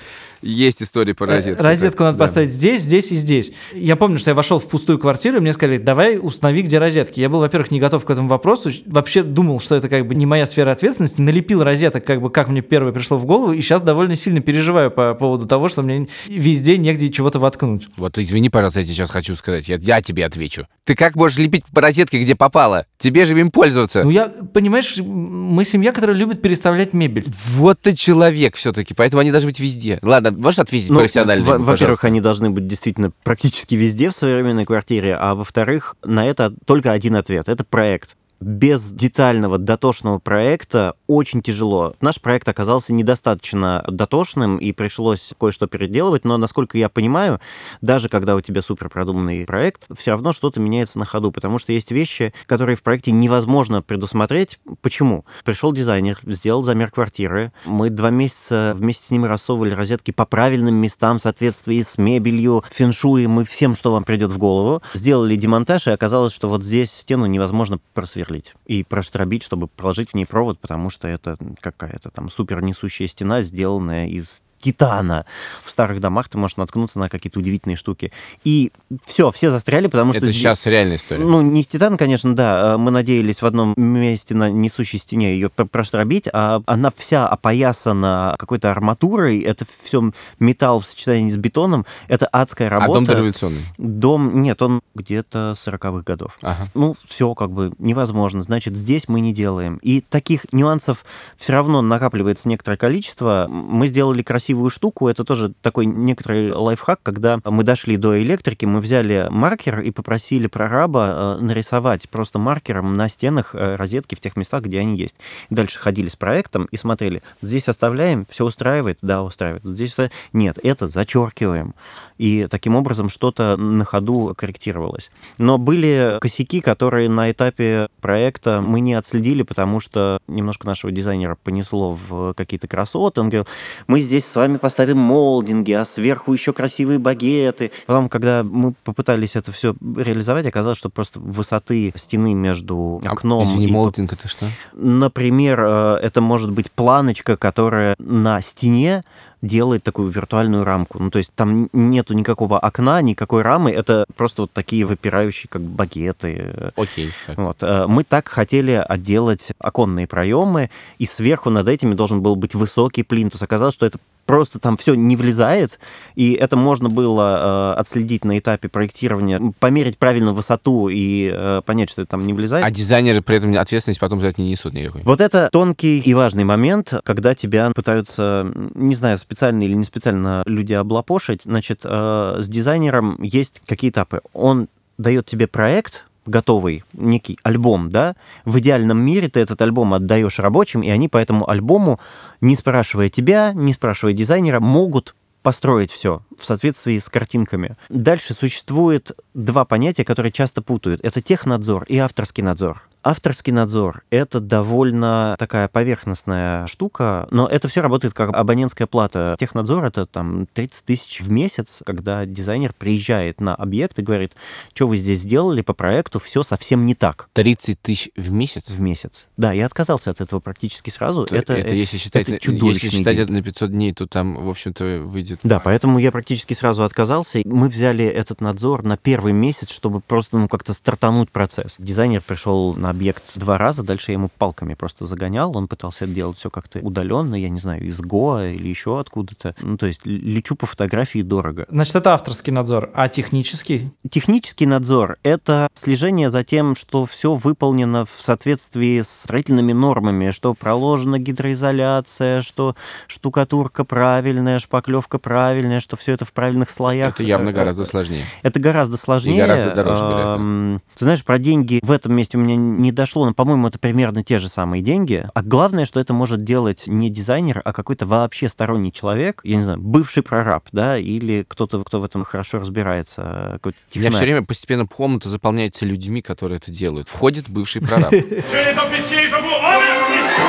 [SPEAKER 1] Есть истории про розетки.
[SPEAKER 2] Э, Розетку надо
[SPEAKER 1] Да.
[SPEAKER 2] поставить здесь, здесь и здесь. Я помню, что я вошел в пустую квартиру, и мне сказали, давай установи, где розетки. Я был, во-первых, не готов к этому вопросу, вообще думал, что это как бы не моя сфера ответственности, налепил розеток, как бы как мне первое пришло в голову, и сейчас довольно сильно переживаю по поводу того, что мне везде негде чего-то воткнуть.
[SPEAKER 1] Вот извини, пожалуйста, я тебе сейчас хочу сказать. Я, я тебе отвечу. Ты как можешь лепить по розетке, где попало? Тебе же им пользоваться.
[SPEAKER 2] Ну, я, понимаешь, мы семья, которая любит переставлять мебель.
[SPEAKER 1] Вот ты человек все-таки, поэтому они должны быть везде. Ладно, можешь ответить
[SPEAKER 3] Ну,
[SPEAKER 1] профессионально?
[SPEAKER 3] во- Во-первых, они должны быть действительно практически везде в современной квартире, а во-вторых, на это только один ответ. Это проект. Без детального, дотошного проекта очень тяжело. Наш проект оказался недостаточно дотошным, и пришлось кое-что переделывать, но, насколько я понимаю, даже когда у тебя суперпродуманный проект, все равно что-то меняется на ходу, потому что есть вещи, которые в проекте невозможно предусмотреть. Почему? Пришел дизайнер, сделал замер квартиры, мы два месяца вместе с ним рассовывали розетки по правильным местам в соответствии с мебелью, феншуем и всем, что вам придет в голову. Сделали демонтаж, и оказалось, что вот здесь стену невозможно просверлить и проштробить, чтобы проложить в ней провод, потому что это какая-то там супер несущая стена, сделанная из титана. В старых домах ты можешь наткнуться на какие-то удивительные штуки. И все, все застряли, потому что...
[SPEAKER 1] Это
[SPEAKER 3] здесь-
[SPEAKER 1] сейчас реальная история.
[SPEAKER 3] ну, не из титана, конечно, да. Э, Мы надеялись в одном месте на несущей стене ее пр- проштробить, а она вся опоясана какой-то арматурой. Это все металл в сочетании с бетоном. Это адская
[SPEAKER 1] а
[SPEAKER 3] работа.
[SPEAKER 1] дом дореволюционный?
[SPEAKER 3] Дом, нет, он где-то 40-х годов.
[SPEAKER 1] Ага.
[SPEAKER 3] Ну, все как бы невозможно. Значит, здесь мы не делаем. И таких нюансов все равно накапливается некоторое количество. Мы сделали красивую штуку. Это тоже такой некоторый лайфхак, когда мы дошли до электрики, мы взяли маркер и попросили прораба э, нарисовать просто маркером на стенах э, розетки в тех местах, где они есть. Дальше ходили с проектом и смотрели. Здесь оставляем, все устраивает? Да, устраивает. Здесь нет, это зачеркиваем. И таким образом что-то на ходу корректировалось. Но были косяки, которые на этапе проекта мы не отследили, потому что немножко нашего дизайнера понесло в какие-то красоты. Он говорил, мы здесь с вами поставим молдинги, а сверху еще красивые багеты. Потом, когда мы попытались это все реализовать, оказалось, что просто высоты стены между
[SPEAKER 1] А,
[SPEAKER 3] окном
[SPEAKER 1] Извини,
[SPEAKER 3] и
[SPEAKER 1] молотинг это что?
[SPEAKER 3] Например, э, это может быть планочка, которая на стене делает такую виртуальную рамку. Ну, то есть там нету никакого окна, никакой рамы, это просто вот такие выпирающие, как багеты.
[SPEAKER 1] Окей. так.
[SPEAKER 3] Вот. э, Мы так хотели отделать оконные проемы, и сверху над этими должен был быть высокий плинтус. Оказалось, что это просто там все не влезает, и это можно было э, отследить на этапе проектирования, померить правильно высоту и э, понять, что это там не влезает.
[SPEAKER 1] А дизайнеры при этом ответственность потом за это не несут никакой.
[SPEAKER 3] Вот это тонкий и важный момент, когда тебя пытаются, не знаю, специально или не специально люди облапошить. Значит, э, с дизайнером есть какие этапы. Он дает тебе проект, готовый, некий альбом, да, в идеальном мире ты этот альбом отдаешь рабочим, и они по этому альбому, не спрашивая тебя, не спрашивая дизайнера, могут построить все в соответствии с картинками. Дальше существует два понятия, которые часто путают. Это технадзор и авторский надзор. Авторский надзор — это довольно такая поверхностная штука, но это все работает как абонентская плата. Технадзор — это там 30 тысяч в месяц, когда дизайнер приезжает на объект и говорит, что вы здесь сделали по проекту, все совсем не так
[SPEAKER 1] 30 тысяч в месяц?
[SPEAKER 3] в месяц. Да, я отказался от этого практически сразу.
[SPEAKER 1] Это,
[SPEAKER 3] Это,
[SPEAKER 1] это если считать,
[SPEAKER 3] это
[SPEAKER 1] на- если считать это на 500 дней, то там, в общем-то, выйдет...
[SPEAKER 3] Да, поэтому я практически практически сразу отказался. Мы взяли этот надзор на первый месяц, чтобы просто ну, как-то стартануть процесс. Дизайнер пришел на объект два раза, дальше я ему палками просто загонял. Он пытался делать все как-то удаленно, я не знаю, из Гоа или еще откуда-то. Ну, то есть лечу по фотографии дорого.
[SPEAKER 2] Значит, это авторский надзор, а технический?
[SPEAKER 3] Технический надзор — это слежение за тем, что все выполнено в соответствии с строительными нормами, что проложена гидроизоляция, что штукатурка правильная, шпаклевка правильная, что все это в правильных слоях.
[SPEAKER 1] Это явно гораздо сложнее.
[SPEAKER 3] Это гораздо сложнее.
[SPEAKER 1] И гораздо дороже, вероятно.
[SPEAKER 3] Ты знаешь, про деньги в этом месте у меня не дошло, но, по-моему, это примерно те же самые деньги. А главное, что это может делать не дизайнер, а какой-то вообще сторонний человек, я не знаю, бывший прораб, да, или кто-то, кто в этом хорошо разбирается, какой-то
[SPEAKER 1] У меня все время постепенно комната заполняется людьми, которые это делают. Входит бывший прораб.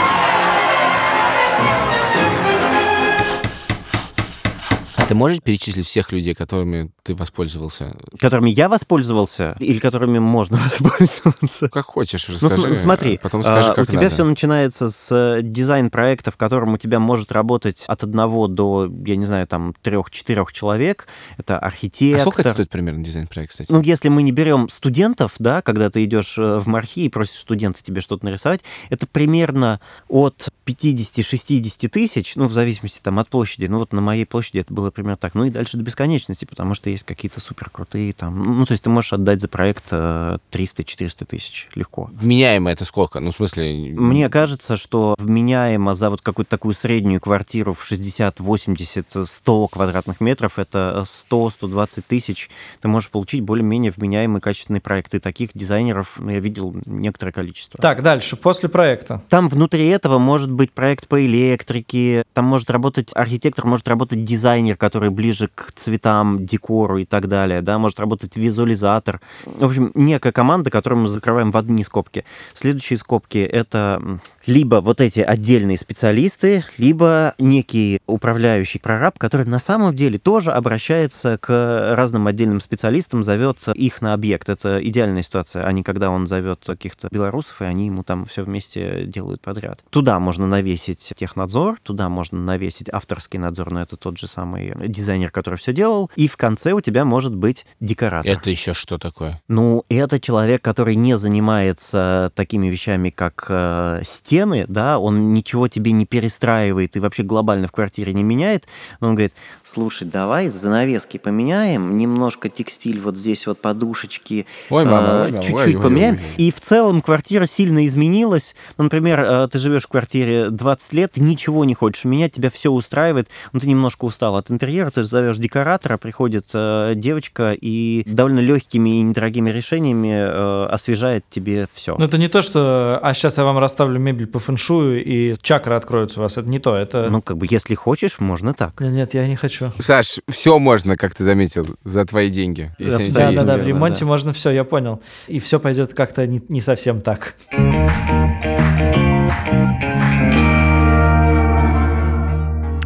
[SPEAKER 1] Ты можешь перечислить всех людей, которыми ты воспользовался?
[SPEAKER 3] Которыми я воспользовался или которыми можно воспользоваться?
[SPEAKER 1] Как хочешь, расскажи.
[SPEAKER 3] Ну, смотри,
[SPEAKER 1] потом скажи,
[SPEAKER 3] а,
[SPEAKER 1] как
[SPEAKER 3] у тебя
[SPEAKER 1] надо.
[SPEAKER 3] все начинается с дизайн-проекта, в котором у тебя может работать от одного до, я не знаю, там, трех-четырех человек. Это архитектор.
[SPEAKER 1] А сколько это стоит примерно дизайн-проект, кстати?
[SPEAKER 3] Ну, если мы не берем студентов, да, когда ты идешь э, в мархи и просишь студента тебе что-то нарисовать, это примерно от 50-60 тысяч, ну, в зависимости там от площади. Ну, вот на моей площади это было примерно так. Ну, и дальше до бесконечности, потому что есть какие-то супер крутые там... Ну, то есть ты можешь отдать за проект э, 300-400 тысяч легко.
[SPEAKER 1] Вменяемо это сколько? Ну, в смысле...
[SPEAKER 3] Мне кажется, что вменяемо за вот какую-то такую среднюю квартиру в 60, 80, 100 квадратных метров, это 100-120 тысяч, ты можешь получить более-менее вменяемый качественный проект. И таких дизайнеров я видел некоторое количество.
[SPEAKER 2] Так, дальше, после проекта.
[SPEAKER 3] Там внутри этого может быть проект по электрике, там может работать архитектор, может работать дизайнер, который ближе к цветам, декору и так далее, да, может работать визуализатор. В общем, некая команда, которую мы закрываем в одни скобки. Следующие скобки — это либо вот эти отдельные специалисты, либо некий управляющий прораб, который на самом деле тоже обращается к разным отдельным специалистам, зовет их на объект. Это идеальная ситуация, а не когда он зовет каких-то белорусов, и они ему там все вместе делают подряд. Туда можно навесить технадзор, туда можно навесить авторский надзор, но это тот же самый дизайнер, который все делал, и в конце у тебя может быть декоратор.
[SPEAKER 1] Это еще что такое?
[SPEAKER 3] Ну, это человек, который не занимается такими вещами, как э, стены, да, он ничего тебе не перестраивает и вообще глобально в квартире не меняет, но он говорит, слушай, давай занавески поменяем, немножко текстиль вот здесь вот подушечки,
[SPEAKER 1] Ой, мама,
[SPEAKER 3] э, чуть-чуть
[SPEAKER 1] ой, ой,
[SPEAKER 3] поменяем,
[SPEAKER 1] ой, ой.
[SPEAKER 3] и в целом квартира сильно изменилась. Ну, например, э, ты живешь в квартире 20 лет, ты ничего не хочешь менять, тебя все устраивает, но ты немножко устал от интерьера, ты зовешь декоратора, приходит э, девочка и довольно легкими и недорогими решениями э, освежает тебе все.
[SPEAKER 2] Но это не то, что «а сейчас я вам расставлю мебель по фэншую, и чакры откроются у вас». Это не то, это...
[SPEAKER 3] Ну, как бы, если хочешь, можно так.
[SPEAKER 2] Нет, Нет, я не хочу.
[SPEAKER 1] Саш, все можно, как ты заметил, за твои деньги. Если
[SPEAKER 2] Да, да,
[SPEAKER 1] есть.
[SPEAKER 2] да, в ремонте
[SPEAKER 3] да.
[SPEAKER 2] можно все, я понял. И все пойдет как-то не, не совсем так.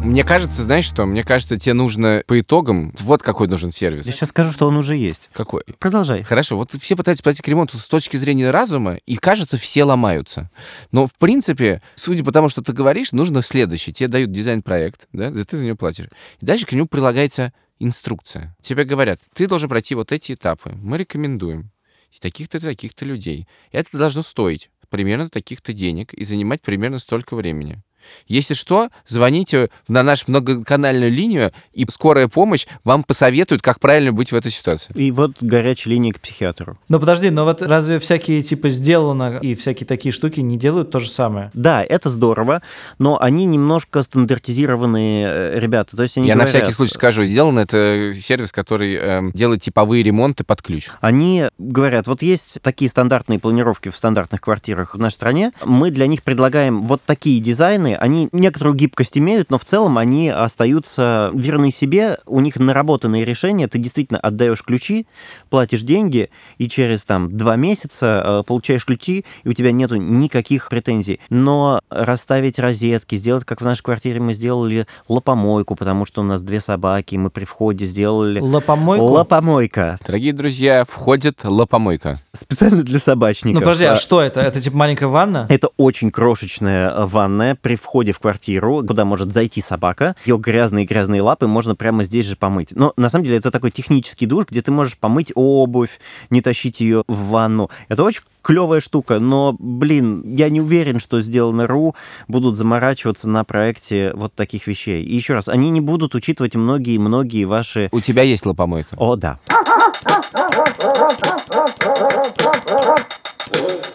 [SPEAKER 1] Мне кажется, знаешь что? Мне кажется, тебе нужно по итогам... Вот какой нужен сервис.
[SPEAKER 3] Я сейчас скажу, что он уже есть.
[SPEAKER 1] Какой?
[SPEAKER 3] Продолжай.
[SPEAKER 1] Хорошо, вот все пытаются подойти к ремонту с точки зрения разума, и кажется, все ломаются. Но, в принципе, судя по тому, что ты говоришь, нужно следующее. Тебе дают дизайн-проект, да, за- ты за него платишь. И дальше к нему прилагается инструкция. Тебе говорят, ты должен пройти вот эти этапы. Мы рекомендуем. И таких-то, таких-то людей. И это должно стоить примерно таких-то денег и занимать примерно столько времени. Если что, звоните на нашу многоканальную линию, и скорая помощь вам посоветует, как правильно быть в этой ситуации.
[SPEAKER 3] И вот горячая линия к психиатру.
[SPEAKER 2] Но подожди, но вот разве всякие типа сделано и всякие такие штуки не делают то же самое?
[SPEAKER 3] Да, это здорово, но они немножко стандартизированные э, ребята. То есть они
[SPEAKER 1] Я на
[SPEAKER 3] говорят,
[SPEAKER 1] всякий случай скажу, сделано это сервис, который эм, делает типовые ремонты под ключ.
[SPEAKER 3] Они говорят, вот есть такие стандартные планировки в стандартных квартирах в нашей стране, мы для них предлагаем вот такие дизайны, они некоторую гибкость имеют, но в целом они остаются верны себе, у них наработанные решения, ты действительно отдаешь ключи, платишь деньги, и через там два месяца э, получаешь ключи, и у тебя нету никаких претензий. Но расставить розетки, сделать, как в нашей квартире мы сделали лопомойку, потому что у нас две собаки, мы при входе сделали
[SPEAKER 2] Лопомойку?
[SPEAKER 3] лопомойка.
[SPEAKER 1] Дорогие друзья, входит лопомойка.
[SPEAKER 3] Специально для собачников.
[SPEAKER 2] Ну подожди, а
[SPEAKER 3] А,
[SPEAKER 2] что это? Это типа маленькая ванна?
[SPEAKER 3] Это очень крошечная ванная. При входе в квартиру, куда может зайти собака. Ее грязные-грязные лапы можно прямо здесь же помыть. Но на самом деле это такой технический душ, где ты можешь помыть обувь, не тащить ее в ванну. Это очень клевая штука, но, блин, я не уверен, что сделано.ру будут заморачиваться на проекте вот таких вещей. И еще раз, они не будут учитывать многие-многие ваши...
[SPEAKER 1] У тебя есть лопомойка?
[SPEAKER 3] О, да.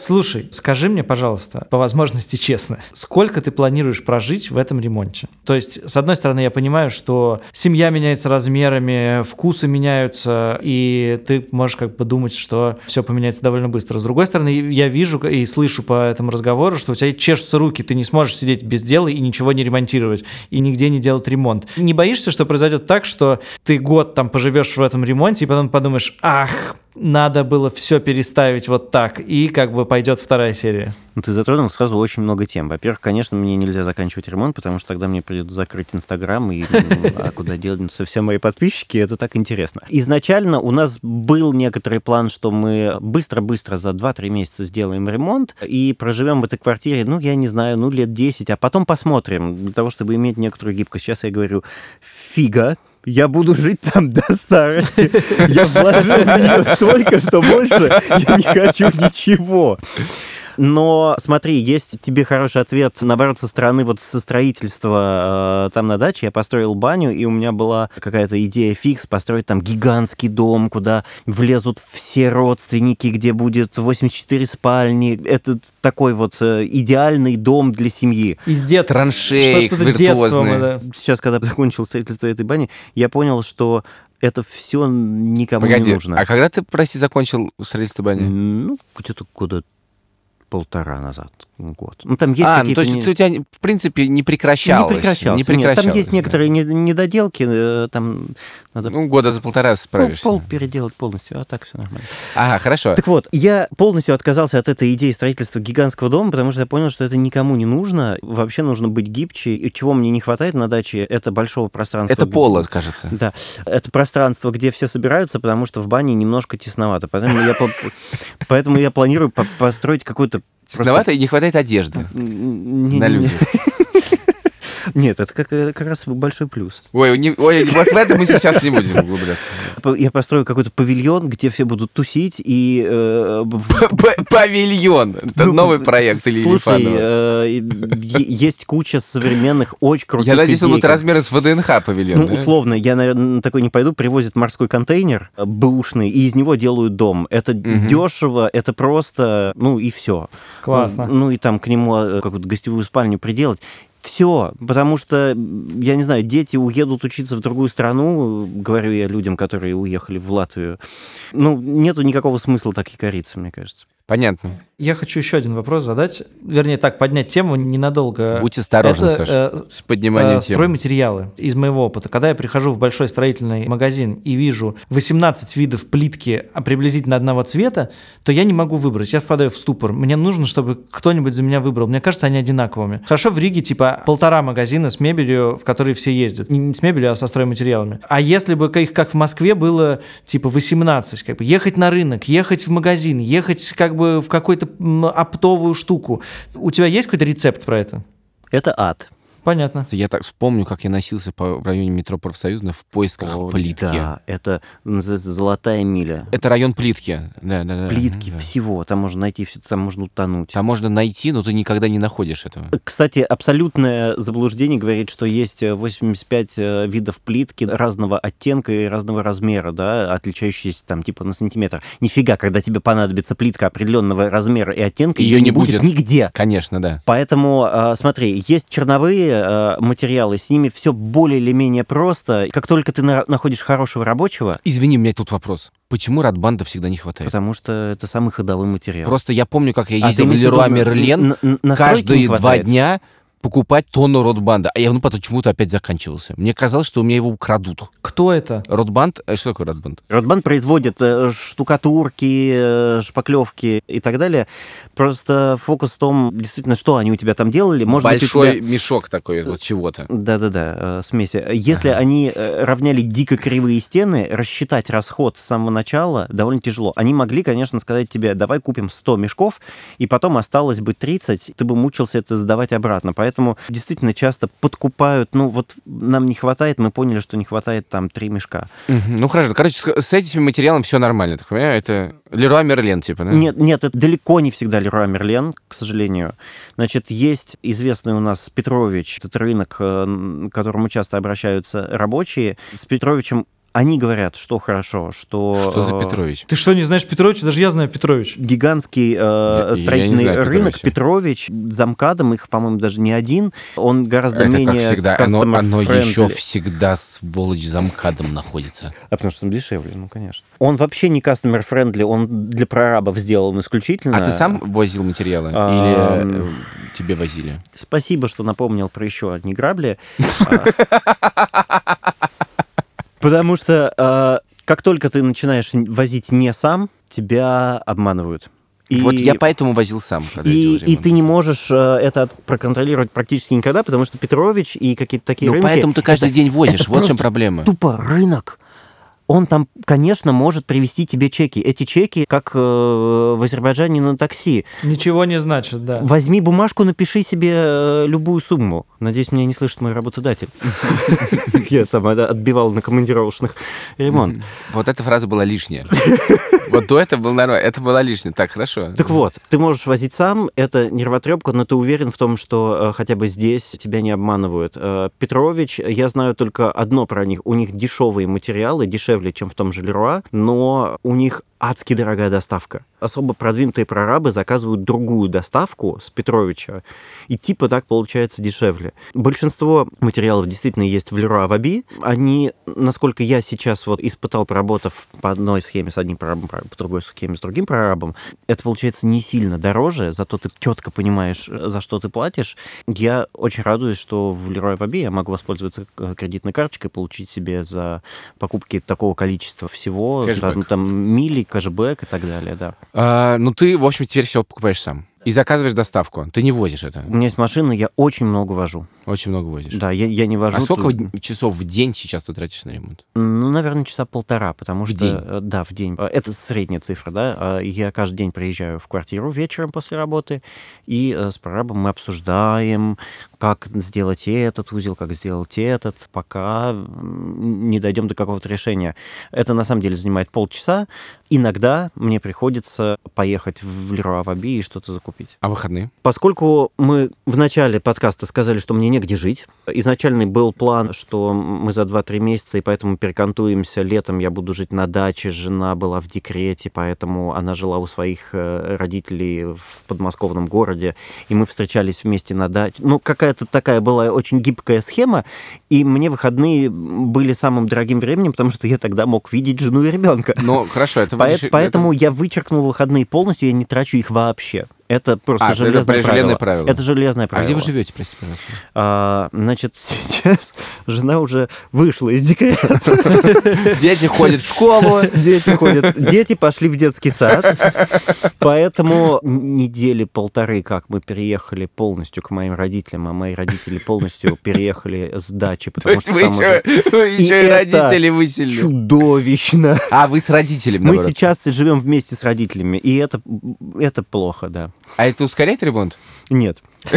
[SPEAKER 2] Слушай, скажи мне, пожалуйста, по возможности честно, сколько ты планируешь прожить в этом ремонте? То есть, с одной стороны, я понимаю, что семья меняется размерами, вкусы меняются, и ты можешь как бы думать, что все поменяется довольно быстро. С другой стороны, я вижу и слышу по этому разговору, что у тебя чешутся руки, ты не сможешь сидеть без дела и ничего не ремонтировать, и нигде не делать ремонт. Не боишься, что произойдет так, что ты год там поживешь в этом ремонте, и потом подумаешь, ах, надо было все переставить вот так, и как бы пойдет вторая серия.
[SPEAKER 3] Ну, ты затронул сразу очень много тем. Во-первых, конечно, мне нельзя заканчивать ремонт, потому что тогда мне придется закрыть Инстаграм, и ну, а куда денутся все мои подписчики, это так интересно. Изначально у нас был некоторый план, что мы быстро-быстро за 2-3 месяца сделаем ремонт и проживем в этой квартире, ну, я не знаю, ну, лет 10, а потом посмотрим, для того, чтобы иметь некоторую гибкость. Сейчас я говорю, фига, я буду жить там до старости. Я вложил в нее столько, что больше я не хочу ничего. Но смотри, есть тебе хороший ответ, наоборот, со стороны вот со строительства э, там на даче. Я построил баню, и у меня была какая-то идея фикс построить там гигантский дом, куда влезут все родственники, где будет 84 спальни. Это такой вот э, идеальный дом для семьи.
[SPEAKER 2] Из детства.
[SPEAKER 1] Траншеи
[SPEAKER 2] Что-то
[SPEAKER 1] виртуозные.
[SPEAKER 2] да.
[SPEAKER 3] Сейчас, когда закончил строительство этой бани, я понял, что это все никому
[SPEAKER 1] Погоди,
[SPEAKER 3] не нужно.
[SPEAKER 1] а когда ты, прости, закончил строительство бани?
[SPEAKER 3] Ну, где-то года полтора назад, год. Ну, там есть
[SPEAKER 1] а, ну,
[SPEAKER 3] какие-то...
[SPEAKER 1] то есть
[SPEAKER 3] не-
[SPEAKER 1] у тебя, в принципе, не прекращалось.
[SPEAKER 3] Не прекращался.
[SPEAKER 1] Не
[SPEAKER 3] нет. Там
[SPEAKER 1] прекращалось,
[SPEAKER 3] есть
[SPEAKER 1] да.
[SPEAKER 3] некоторые не- недоделки, э, там надо
[SPEAKER 1] Ну, года за полтора
[SPEAKER 3] пол,
[SPEAKER 1] справишься.
[SPEAKER 3] пол переделать полностью, а так все нормально.
[SPEAKER 1] Ага, хорошо.
[SPEAKER 3] Так вот, я полностью отказался от этой идеи строительства гигантского дома, потому что я понял, что это никому не нужно. Вообще нужно быть гибче. И чего мне не хватает на даче, это большого пространства.
[SPEAKER 1] Это пола, кажется.
[SPEAKER 3] Да, это пространство, где все собираются, потому что в бане немножко тесновато. Поэтому я, по- поэтому я планирую по- построить какой-то... просто-
[SPEAKER 1] Тесновато и не хватает одежды на людях.
[SPEAKER 3] Нет, это как, э, как раз большой плюс.
[SPEAKER 1] Ой, не- ой, вот в это мы сейчас не будем углубляться.
[SPEAKER 3] Я построю какой-то павильон, где все будут тусить, и... э,
[SPEAKER 1] Павильон. Это
[SPEAKER 3] ну,
[SPEAKER 1] новый проект или
[SPEAKER 3] Слушай, э, есть куча современных, очень крутых
[SPEAKER 1] Я надеюсь, он будет размера с ВДНХ павильон.
[SPEAKER 3] Ну, условно, я, наверное, на такой не пойду, привозят морской контейнер бэушный, и из него делают дом. Это дешево, это просто, ну и все.
[SPEAKER 2] Классно.
[SPEAKER 3] Ну, и там к нему какую-то гостевую спальню приделать. Все, потому что, я не знаю, дети уедут учиться в другую страну, говорю я людям, которые уехали в Латвию. Ну, нету никакого смысла так и кориться, мне кажется.
[SPEAKER 1] Понятно.
[SPEAKER 2] Я хочу еще один вопрос задать. Вернее, так, поднять тему ненадолго.
[SPEAKER 1] Будь осторожен,
[SPEAKER 2] Это,
[SPEAKER 1] Саша,
[SPEAKER 2] э,
[SPEAKER 1] с подниманием
[SPEAKER 2] э,
[SPEAKER 1] темы.
[SPEAKER 2] стройматериалы из моего опыта. Когда я прихожу в большой строительный магазин и вижу 18 видов плитки а приблизительно одного цвета, то я не могу выбрать. Я впадаю в ступор. Мне нужно, чтобы кто-нибудь за меня выбрал. Мне кажется, они одинаковыми. Хорошо, в Риге типа полтора магазина с мебелью, в которые все ездят. Не- с мебелью, а со стройматериалами. А если бы их, как в Москве, было типа 18, как бы ехать на рынок, ехать в магазин, ехать как бы в какую-то м, оптовую штуку. У тебя есть какой-то рецепт про это?
[SPEAKER 3] Это ад.
[SPEAKER 2] Понятно.
[SPEAKER 1] Я так вспомню, как я носился по в районе метро Профсоюзно в поисках
[SPEAKER 3] О,
[SPEAKER 1] плитки.
[SPEAKER 3] Да, это называется золотая миля.
[SPEAKER 1] Это район плитки. Да, да, да.
[SPEAKER 3] Плитки,
[SPEAKER 1] да.
[SPEAKER 3] всего. Там можно найти все, там можно утонуть.
[SPEAKER 1] Там можно найти, но ты никогда не находишь этого.
[SPEAKER 3] Кстати, абсолютное заблуждение говорит, что есть э, 85 э, видов плитки разного оттенка и разного размера, да, отличающиеся там типа на сантиметр. Нифига, когда тебе понадобится плитка определенного размера и оттенка, ее,
[SPEAKER 1] не
[SPEAKER 3] не будет,
[SPEAKER 1] будет.
[SPEAKER 3] нигде.
[SPEAKER 1] Конечно, да.
[SPEAKER 3] Поэтому, э, смотри, есть черновые э, материалы, с ними все более или менее просто. Как только ты на- находишь хорошего рабочего,
[SPEAKER 1] Извини, у меня тут вопрос. Почему Радбанда всегда не хватает?
[SPEAKER 3] потому что это самый ходовой материал.
[SPEAKER 1] Просто я помню, как я
[SPEAKER 3] А
[SPEAKER 1] ездил
[SPEAKER 3] ты
[SPEAKER 1] в Леруа Мерлен
[SPEAKER 3] н- н- настройки
[SPEAKER 1] каждые два дня покупать тонну Ротбанда. А я ну, потом почему-то опять заканчивался. Мне казалось, что у меня его украдут.
[SPEAKER 2] Кто это?
[SPEAKER 1] Ротбанд? э, Что такое Ротбанд?
[SPEAKER 3] Ротбанд производит э, штукатурки, э, шпаклевки и так далее. Просто фокус в том, действительно, что они у тебя там делали. Может быть,
[SPEAKER 1] Большой
[SPEAKER 3] тебя-
[SPEAKER 1] мешок такой вот чего-то.
[SPEAKER 3] Да-да-да, э, смеси. Если они э, равняли дико кривые стены, рассчитать расход с самого начала довольно тяжело. Они могли, конечно, сказать тебе, давай купим 100 мешков, и потом осталось бы 30, ты бы мучился это сдавать обратно. Поэтому поэтому действительно часто подкупают, ну вот нам не хватает, мы поняли, что не хватает там три мешка.
[SPEAKER 1] Ну хорошо, короче, с, с этим материалом все нормально, так понимаю? Это Леруа Мерлен, типа, да?
[SPEAKER 3] Нет, нет, это далеко не всегда Леруа Мерлен, к сожалению. Значит, есть известный у нас Петрович, этот рынок, э, к которому часто обращаются рабочие. С Петровичем они говорят, что хорошо, что...
[SPEAKER 1] Что за
[SPEAKER 3] э,
[SPEAKER 1] Петрович?
[SPEAKER 2] Ты что, не знаешь Петровича? Даже я знаю Петрович.
[SPEAKER 3] Гигантский э,
[SPEAKER 1] я
[SPEAKER 3] строительный
[SPEAKER 1] знаю
[SPEAKER 3] рынок Петрович, замкадом, их, по-моему, даже не один. Он гораздо
[SPEAKER 1] Это
[SPEAKER 3] менее
[SPEAKER 1] как всегда, оно, оно еще всегда сволочь за МКАДом находится.
[SPEAKER 3] А потому что он дешевле, ну, конечно. Он вообще не customer friendly, он для прорабов сделан исключительно.
[SPEAKER 1] А ты сам возил материалы?
[SPEAKER 3] А,
[SPEAKER 1] Или э, тебе возили?
[SPEAKER 3] Спасибо, что напомнил про еще одни грабли. Потому что э, как только ты начинаешь возить не сам, тебя обманывают. И-
[SPEAKER 1] Вот я поэтому возил сам, когда
[SPEAKER 3] и, и ты не можешь э, это проконтролировать практически никогда, потому что Петрович и какие-то такие
[SPEAKER 1] Ну,
[SPEAKER 3] рынки...
[SPEAKER 1] поэтому ты каждый
[SPEAKER 3] это-
[SPEAKER 1] день возишь,
[SPEAKER 3] это
[SPEAKER 1] вот в чем проблема.
[SPEAKER 3] Тупо рынок. Он там, конечно, может привести тебе чеки. Эти чеки, как э, в Азербайджане на такси.
[SPEAKER 2] Ничего не значит, да.
[SPEAKER 3] Возьми бумажку, напиши себе э, любую сумму. Надеюсь, меня не слышит мой работодатель. Я там от- отбивал на командировочных ремонт.
[SPEAKER 1] Вот эта фраза была лишняя. Вот до этого был нормально, это была лишняя. Так, хорошо.
[SPEAKER 3] Так вот, ты можешь возить сам, это нервотрепка, но ты уверен в том, что э, хотя бы здесь тебя не обманывают. Э, Петрович, я знаю только одно про них. У них дешевые материалы, дешевле, чем в том же Леруа, но у них адски дорогая доставка. Особо продвинутые прорабы заказывают другую доставку с Петровича, и типа так получается дешевле. Большинство материалов действительно есть в Леруа Ваби. Они, насколько я сейчас вот испытал, поработав по одной схеме с одним прорабом, по другой схеме с другим прорабом, это получается не сильно дороже, зато ты четко понимаешь, за что ты платишь. Я очень радуюсь, что в Leroy Ваби я могу воспользоваться э, кредитной карточкой, получить себе за покупки такого количества всего,
[SPEAKER 1] Кэшбэк.
[SPEAKER 3] там мили, кэшбэк и так далее, да.
[SPEAKER 1] А, ну, ты, в общем, теперь все покупаешь сам. И заказываешь доставку. Ты не возишь это.
[SPEAKER 3] У меня есть машина, я очень много вожу.
[SPEAKER 1] Очень много возишь.
[SPEAKER 3] Да, я, я не вожу.
[SPEAKER 1] А сколько
[SPEAKER 3] тут-
[SPEAKER 1] часов в день сейчас ты тратишь на ремонт?
[SPEAKER 3] Ну, наверное, часа полтора, потому
[SPEAKER 1] В
[SPEAKER 3] что...
[SPEAKER 1] день?
[SPEAKER 3] э, Да, в день. Э, Это средняя цифра, да. А Я каждый день приезжаю в квартиру вечером после работы, и э, с прорабом мы обсуждаем, как сделать этот узел, как сделать этот, пока не дойдем до какого-то решения. Это, на самом деле, занимает полчаса. Иногда мне приходится поехать в Леруа Ваби и что-то закупить.
[SPEAKER 1] А выходные?
[SPEAKER 3] Поскольку мы в начале подкаста сказали, что мне негде жить, изначальный был план, что мы за 2-3 месяца, и поэтому перекантуемся. Летом я буду жить на даче, жена была в декрете, поэтому она жила у своих э, родителей в подмосковном городе, и мы встречались вместе на даче. Ну, какая-то такая была очень гибкая схема, и мне выходные были самым дорогим временем, потому что я тогда мог видеть жену и ребенка.
[SPEAKER 1] Ну, хорошо, это...
[SPEAKER 3] Поэт- поэтому
[SPEAKER 1] это-
[SPEAKER 3] я вычеркнул выходные полностью, я не трачу их вообще. Это просто
[SPEAKER 1] А, это
[SPEAKER 3] железное,
[SPEAKER 1] прям железное правило.
[SPEAKER 3] Это железное
[SPEAKER 1] А
[SPEAKER 3] правило.
[SPEAKER 1] где вы живете, прости, пожалуйста?
[SPEAKER 3] А, значит, сейчас жена уже вышла из декрета.
[SPEAKER 1] Дети ходят в школу.
[SPEAKER 3] Дети ходят. Дети пошли в детский сад. Поэтому недели полторы, как мы переехали полностью к моим родителям, а мои родители полностью переехали с дачи,
[SPEAKER 1] То
[SPEAKER 3] потому что
[SPEAKER 1] вы
[SPEAKER 3] там уже
[SPEAKER 1] еще, вы
[SPEAKER 3] И
[SPEAKER 1] еще и
[SPEAKER 3] это
[SPEAKER 1] родители выселили.
[SPEAKER 3] чудовищно.
[SPEAKER 1] А, вы с родителями,
[SPEAKER 3] Мы
[SPEAKER 1] наоборот.
[SPEAKER 3] сейчас живем вместе с родителями, и это, это плохо, да.
[SPEAKER 1] А это ускоряет ремонт?
[SPEAKER 3] Нет.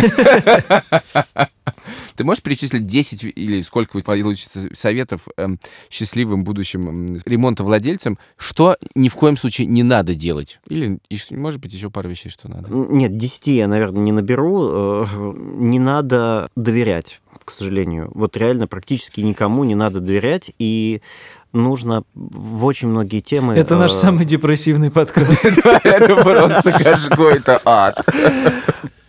[SPEAKER 1] Ты можешь перечислить 10 или сколько вы получите советов эм, счастливым будущим м, ремонтовладельцам, что ни в коем случае не надо делать? Или, может быть, еще пару вещей, что надо?
[SPEAKER 3] Нет, 10 я, наверное, не наберу. Э, Не надо доверять, к сожалению. Вот реально практически никому не надо доверять, и нужно в очень многие темы...
[SPEAKER 2] Это наш
[SPEAKER 3] э,
[SPEAKER 2] самый депрессивный подкаст.
[SPEAKER 1] Это просто какой-то ад.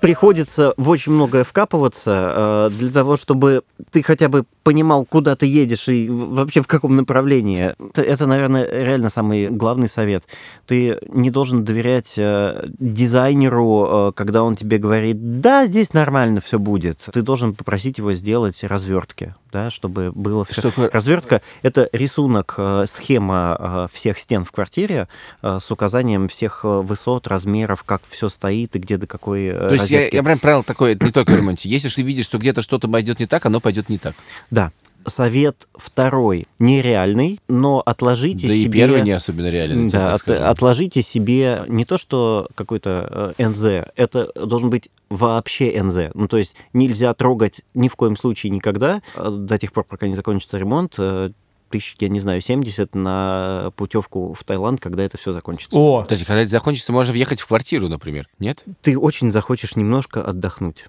[SPEAKER 3] приходится в очень многое вкапываться э, для того, чтобы ты хотя бы понимал, куда ты едешь и вообще в каком направлении. Это, наверное, реально самый главный совет. Ты не должен доверять э, дизайнеру, когда он тебе говорит, да, здесь нормально все будет. Ты должен попросить его сделать развертки, да, чтобы было все.
[SPEAKER 1] Что такое?
[SPEAKER 3] Развертка — это рисунок, э, схема э, всех стен в квартире э, с указанием всех высот, размеров, как все стоит и где до какой
[SPEAKER 1] То есть я, я прям правило такое, не только в ремонте. Если ты видишь, что где-то что-то пойдет не так, оно пойдет не так.
[SPEAKER 3] Да. Совет второй нереальный, но отложите
[SPEAKER 1] Да и
[SPEAKER 3] себе...
[SPEAKER 1] первый не особенно реально. тебе
[SPEAKER 3] Да, от- отложите себе не то, что какой-то э, НЗ, это должен быть вообще НЗ. Ну, то есть нельзя трогать ни в коем случае никогда, э, до тех пор, пока не закончится ремонт, э, тысяч, я не знаю, 70 на путевку в Таиланд, когда это все закончится.
[SPEAKER 2] О,
[SPEAKER 1] Подожди, когда это закончится, можно въехать в квартиру, например. Нет?
[SPEAKER 3] Ты очень захочешь немножко отдохнуть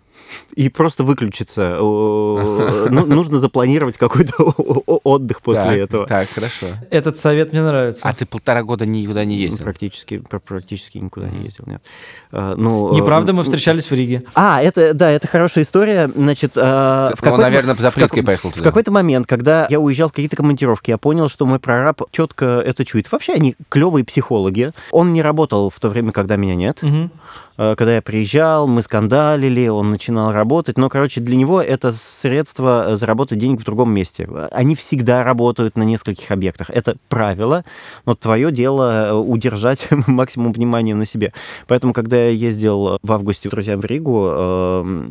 [SPEAKER 3] и просто выключиться. Ну, Нужно запланировать какой-то отдых после
[SPEAKER 1] Так,
[SPEAKER 3] этого.
[SPEAKER 1] Так, хорошо.
[SPEAKER 2] этот совет мне нравится.
[SPEAKER 1] А ты полтора года никуда не ездил?
[SPEAKER 3] Практически, пр- практически никуда не ездил, нет. А, Ну,
[SPEAKER 2] Неправда, мы
[SPEAKER 3] э,
[SPEAKER 2] встречались в Риге.
[SPEAKER 3] А, это, да, это хорошая история. Значит, а,
[SPEAKER 1] Он,
[SPEAKER 3] в какой-то
[SPEAKER 1] наверное, за
[SPEAKER 3] в каком-
[SPEAKER 1] плиткой поехал
[SPEAKER 3] В
[SPEAKER 1] туда.
[SPEAKER 3] какой-то момент, когда я уезжал в какие-то командировки, я понял, что мой прораб четко это чует. Вообще они клевые психологи. Он не работал в то время, когда меня нет.
[SPEAKER 2] Мгм.
[SPEAKER 3] Э, Когда я приезжал, мы скандалили, он начинал работать. Но, короче, для него это средство э, заработать денег в другом месте. Они всегда работают на нескольких объектах. Это правило, но твое дело э, удержать максимум внимания на себе. Поэтому, когда я ездил в августе друзьям в Ригу, э,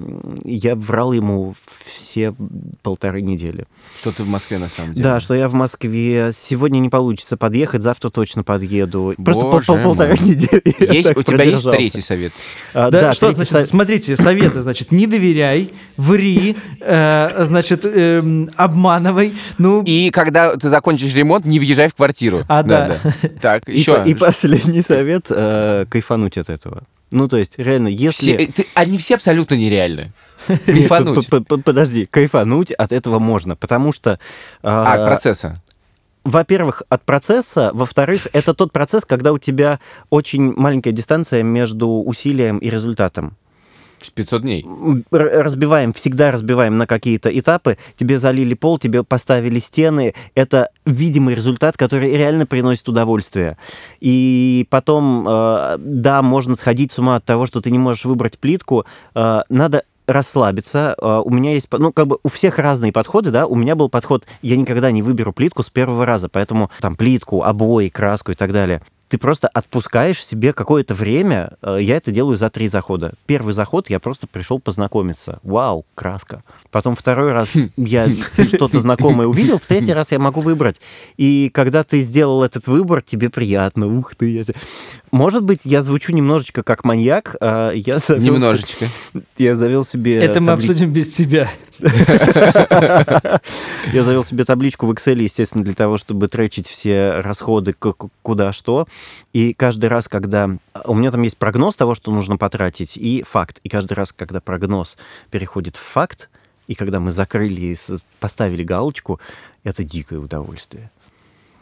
[SPEAKER 3] я врал ему все полторы недели.
[SPEAKER 1] Что ты в Москве на самом деле?
[SPEAKER 3] Да, что я в Москве. Сегодня не получится подъехать, завтра точно подъеду. Просто пол-
[SPEAKER 1] Боже
[SPEAKER 3] пол- полторы недели.
[SPEAKER 1] Есть, у тебя есть третий совет?
[SPEAKER 3] А,
[SPEAKER 2] Да, что
[SPEAKER 3] третий
[SPEAKER 2] значит,
[SPEAKER 3] совет.
[SPEAKER 2] смотрите, советы, значит, не доверяй, ври, э, значит, эм, обманывай. Ну,
[SPEAKER 1] И когда ты закончишь ремонт, не въезжай в квартиру.
[SPEAKER 2] А, да.
[SPEAKER 1] Так,
[SPEAKER 3] И,
[SPEAKER 1] еще.
[SPEAKER 3] по- и последний совет э, кайфануть от этого. Ну, то есть, реально, если...
[SPEAKER 1] Все- ты- они все абсолютно нереальны. Кайфануть.
[SPEAKER 3] Подожди, кайфануть от этого можно, потому что...
[SPEAKER 1] А,
[SPEAKER 3] э,
[SPEAKER 1] процесса.
[SPEAKER 3] Во-первых, от процесса. Во-вторых, это тот процесс, когда у тебя очень маленькая дистанция между усилием и результатом.
[SPEAKER 1] 500 дней.
[SPEAKER 3] Разбиваем, всегда разбиваем на какие-то этапы. Тебе залили пол, тебе поставили стены. Это видимый результат, который реально приносит удовольствие. И потом, э, да, можно сходить с ума от того, что ты не можешь выбрать плитку. Э, надо расслабиться. Э, У меня есть, ну, как бы у всех разные подходы, да. У меня был подход, я никогда не выберу плитку с первого раза, поэтому там плитку, обои, краску и так далее. Ты просто отпускаешь себе какое-то время. Э, Я это делаю за три захода. Первый заход я просто пришел познакомиться. Вау, краска. Потом второй раз я что-то знакомое увидел, в третий раз я могу выбрать. И когда ты сделал этот выбор, тебе приятно. Ух ты. я- Может быть, я звучу немножечко как маньяк. а Я завел
[SPEAKER 1] Немножечко.
[SPEAKER 3] Я завел себе...
[SPEAKER 2] это мы
[SPEAKER 3] табличку.
[SPEAKER 2] обсудим без тебя.
[SPEAKER 3] Я завел себе табличку в Excel, естественно, для того, чтобы тречить все расходы куда что. И каждый раз, когда... У меня там есть прогноз того, что нужно потратить, и факт. И каждый раз, когда прогноз переходит в факт, и когда мы закрыли поставили галочку, это дикое удовольствие.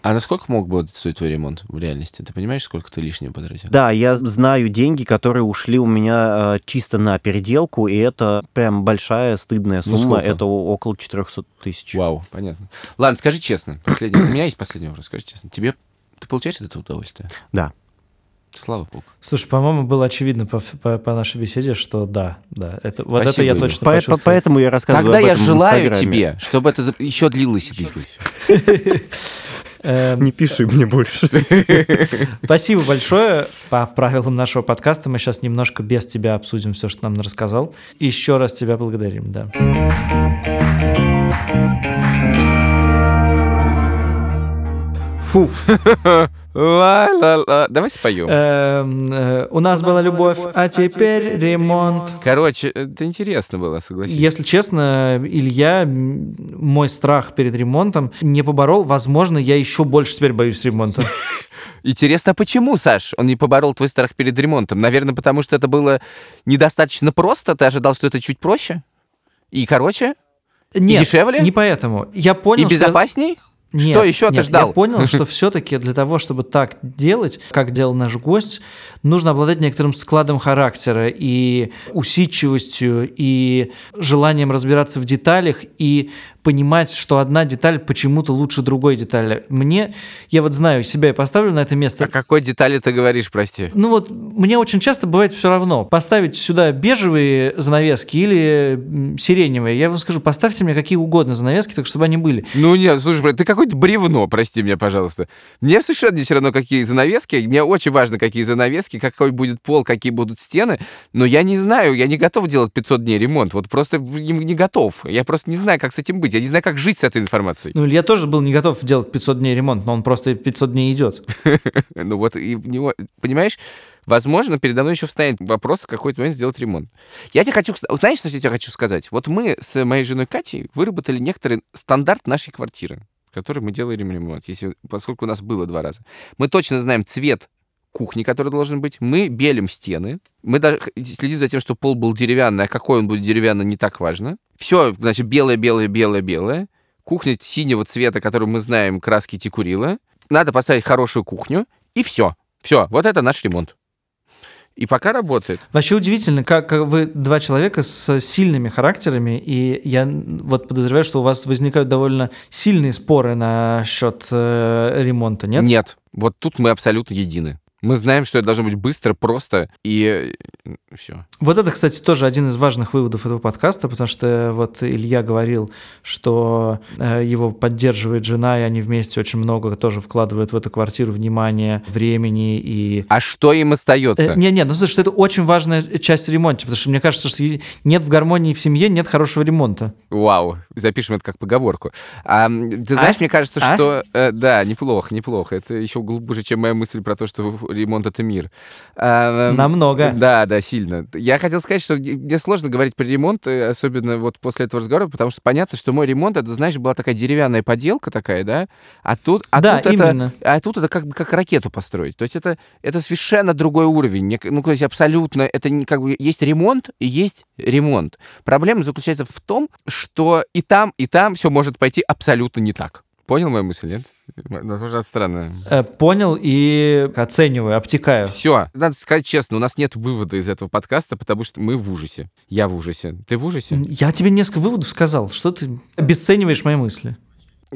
[SPEAKER 1] А насколько мог бы стоить твой ремонт в реальности? Ты понимаешь, сколько ты лишнего потратил?
[SPEAKER 3] Да, я знаю деньги, которые ушли у меня э, чисто на переделку, и это прям большая стыдная
[SPEAKER 1] Ну,
[SPEAKER 3] сумма.
[SPEAKER 1] сколько?
[SPEAKER 3] это около 400 тысяч.
[SPEAKER 1] Вау, понятно. Ладно, скажи честно. Последний. У меня есть последний вопрос. Скажи честно. Тебе ты получаешь от этого удовольствие?
[SPEAKER 3] Да.
[SPEAKER 1] Слава богу.
[SPEAKER 2] Слушай, по-моему, было очевидно по, по- по нашей беседе, что да, да. Это, вот
[SPEAKER 1] Спасибо,
[SPEAKER 2] это я точно
[SPEAKER 3] По- по- поэтому я рассказываю
[SPEAKER 1] Тогда
[SPEAKER 3] об
[SPEAKER 1] я
[SPEAKER 3] этом в
[SPEAKER 1] желаю тебе, чтобы это за- еще длилось и длилось.
[SPEAKER 2] Эм,
[SPEAKER 3] Не пиши мне больше.
[SPEAKER 2] Спасибо большое. По правилам нашего подкаста мы сейчас немножко без тебя обсудим все, что нам рассказал. Еще раз тебя благодарим, да.
[SPEAKER 3] Фуф.
[SPEAKER 1] Ла-ла-ла. Давай споем.
[SPEAKER 2] Эм, э, У нас была любовь, а теперь ремонт.
[SPEAKER 1] Короче, это интересно было, согласись.
[SPEAKER 2] Если честно, Илья, мой страх перед ремонтом не поборол. Возможно, я еще больше теперь боюсь ремонта.
[SPEAKER 1] Интересно, а почему, Саш, он не поборол твой страх перед ремонтом? Наверное, потому что это было недостаточно просто? Ты ожидал, что это чуть проще? И короче?
[SPEAKER 2] Нет,
[SPEAKER 1] дешевле?
[SPEAKER 2] не поэтому. Я понял,
[SPEAKER 1] и
[SPEAKER 2] что-
[SPEAKER 1] безопасней?
[SPEAKER 2] Нет,
[SPEAKER 1] Что еще ты
[SPEAKER 2] нет,
[SPEAKER 1] ждал?
[SPEAKER 2] Я понял, что все-таки для того, чтобы так делать, как делал наш гость, нужно обладать некоторым складом характера и усидчивостью, и желанием разбираться в деталях, и понимать, что одна деталь почему-то лучше другой детали. Мне, я вот знаю себя и поставлю на это место.
[SPEAKER 1] О какой детали ты говоришь, прости?
[SPEAKER 2] Ну вот, мне очень часто бывает все равно. Поставить сюда бежевые занавески или сиреневые. Я вам скажу, поставьте мне какие угодно занавески, только чтобы они были.
[SPEAKER 1] Ну нет, слушай, брат, ты какое-то бревно, прости меня, пожалуйста. Мне совершенно не все равно, какие занавески. Мне очень важно, какие занавески, какой будет пол, какие будут стены. Но я не знаю, я не готов делать 500 дней ремонт. Вот просто не, не готов. Я просто не знаю, как с этим быть. Я не знаю, как жить с этой информацией.
[SPEAKER 2] Ну, Илья тоже был не готов делать 500 дней ремонт, но он просто 500 дней идет.
[SPEAKER 1] Ну вот, и него, понимаешь, возможно, передо мной еще встанет вопрос в какой-то момент сделать ремонт. Я тебе хочу... Знаешь, что я тебе хочу сказать? Вот мы с моей женой Катей выработали некоторый стандарт нашей квартиры, в которой мы делаем ремонт, если, поскольку у нас было два раза. Мы точно знаем цвет кухни, который должен быть. Мы белим стены. Мы даже следим за тем, что пол был деревянный, а какой он будет деревянный, не так важно. Все, значит, белое, белое, белое, белое. Кухня синего цвета, который мы знаем, краски текурила. Надо поставить хорошую кухню, и все. Все, вот это наш ремонт. И пока работает.
[SPEAKER 2] Вообще удивительно, как как вы два человека с сильными характерами, и я вот подозреваю, что у вас возникают довольно сильные споры насчет э, ремонта, нет?
[SPEAKER 1] Нет. Вот тут мы абсолютно едины. Мы знаем, что это должно быть быстро, просто и все.
[SPEAKER 2] Вот это, кстати, тоже один из важных выводов этого подкаста, потому что вот Илья говорил, что э, его поддерживает жена, и они вместе очень много тоже вкладывают в эту квартиру внимания, времени и...
[SPEAKER 1] А что им остается?
[SPEAKER 2] Э, Не-не, ну слушай, что это очень важная часть ремонта, потому что мне кажется, что нет в гармонии в семье, нет хорошего ремонта.
[SPEAKER 1] Вау, запишем это как поговорку. А, ты знаешь, мне кажется,
[SPEAKER 2] А?
[SPEAKER 1] что... э, да, неплохо, неплохо. Это еще глубже, чем моя мысль про то, что ремонт — это мир. А, м,
[SPEAKER 2] Намного.
[SPEAKER 1] Да, да, сильно. Я хотел сказать, что мне сложно говорить про ремонт, э, особенно вот после этого разговора, потому что понятно, что мой ремонт, это, знаешь, была такая деревянная поделка такая, да? А тут, а
[SPEAKER 2] Да,
[SPEAKER 1] тут
[SPEAKER 2] именно.
[SPEAKER 1] это... А тут это как бы как ракету построить. То есть это, это совершенно другой уровень. Ну, то есть абсолютно... Это не как бы... Есть ремонт и есть ремонт. Проблема заключается в том, что и там, и там все может пойти абсолютно не так. Понял мою мысль, нет? Возможно, странно.
[SPEAKER 2] Э, Понял и оцениваю, обтекаю.
[SPEAKER 1] Все, надо сказать честно, у нас нет вывода из этого подкаста, потому что мы в ужасе. Я в ужасе. Ты в ужасе?
[SPEAKER 2] Я тебе несколько выводов сказал. Что ты обесцениваешь мои мысли?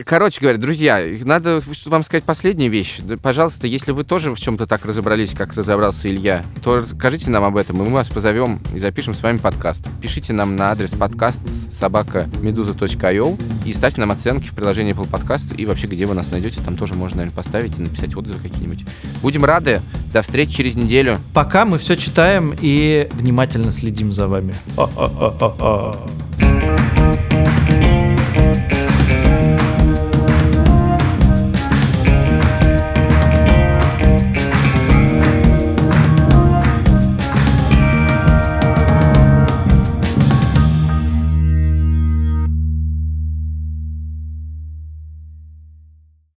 [SPEAKER 1] Короче говоря, друзья, надо вам сказать последнюю вещь. Пожалуйста, если вы тоже в чем-то так разобрались, как разобрался Илья, то расскажите нам об этом, и мы вас позовем и запишем с вами подкаст. Пишите нам на адрес подкаст собака meduza.io и ставьте нам оценки в приложении Apple Podcast и вообще, где вы нас найдете, там тоже можно, наверное, поставить и написать отзывы какие-нибудь. Будем рады. До встречи через неделю.
[SPEAKER 2] Пока мы все читаем и внимательно следим за вами. А-а-а-а-а.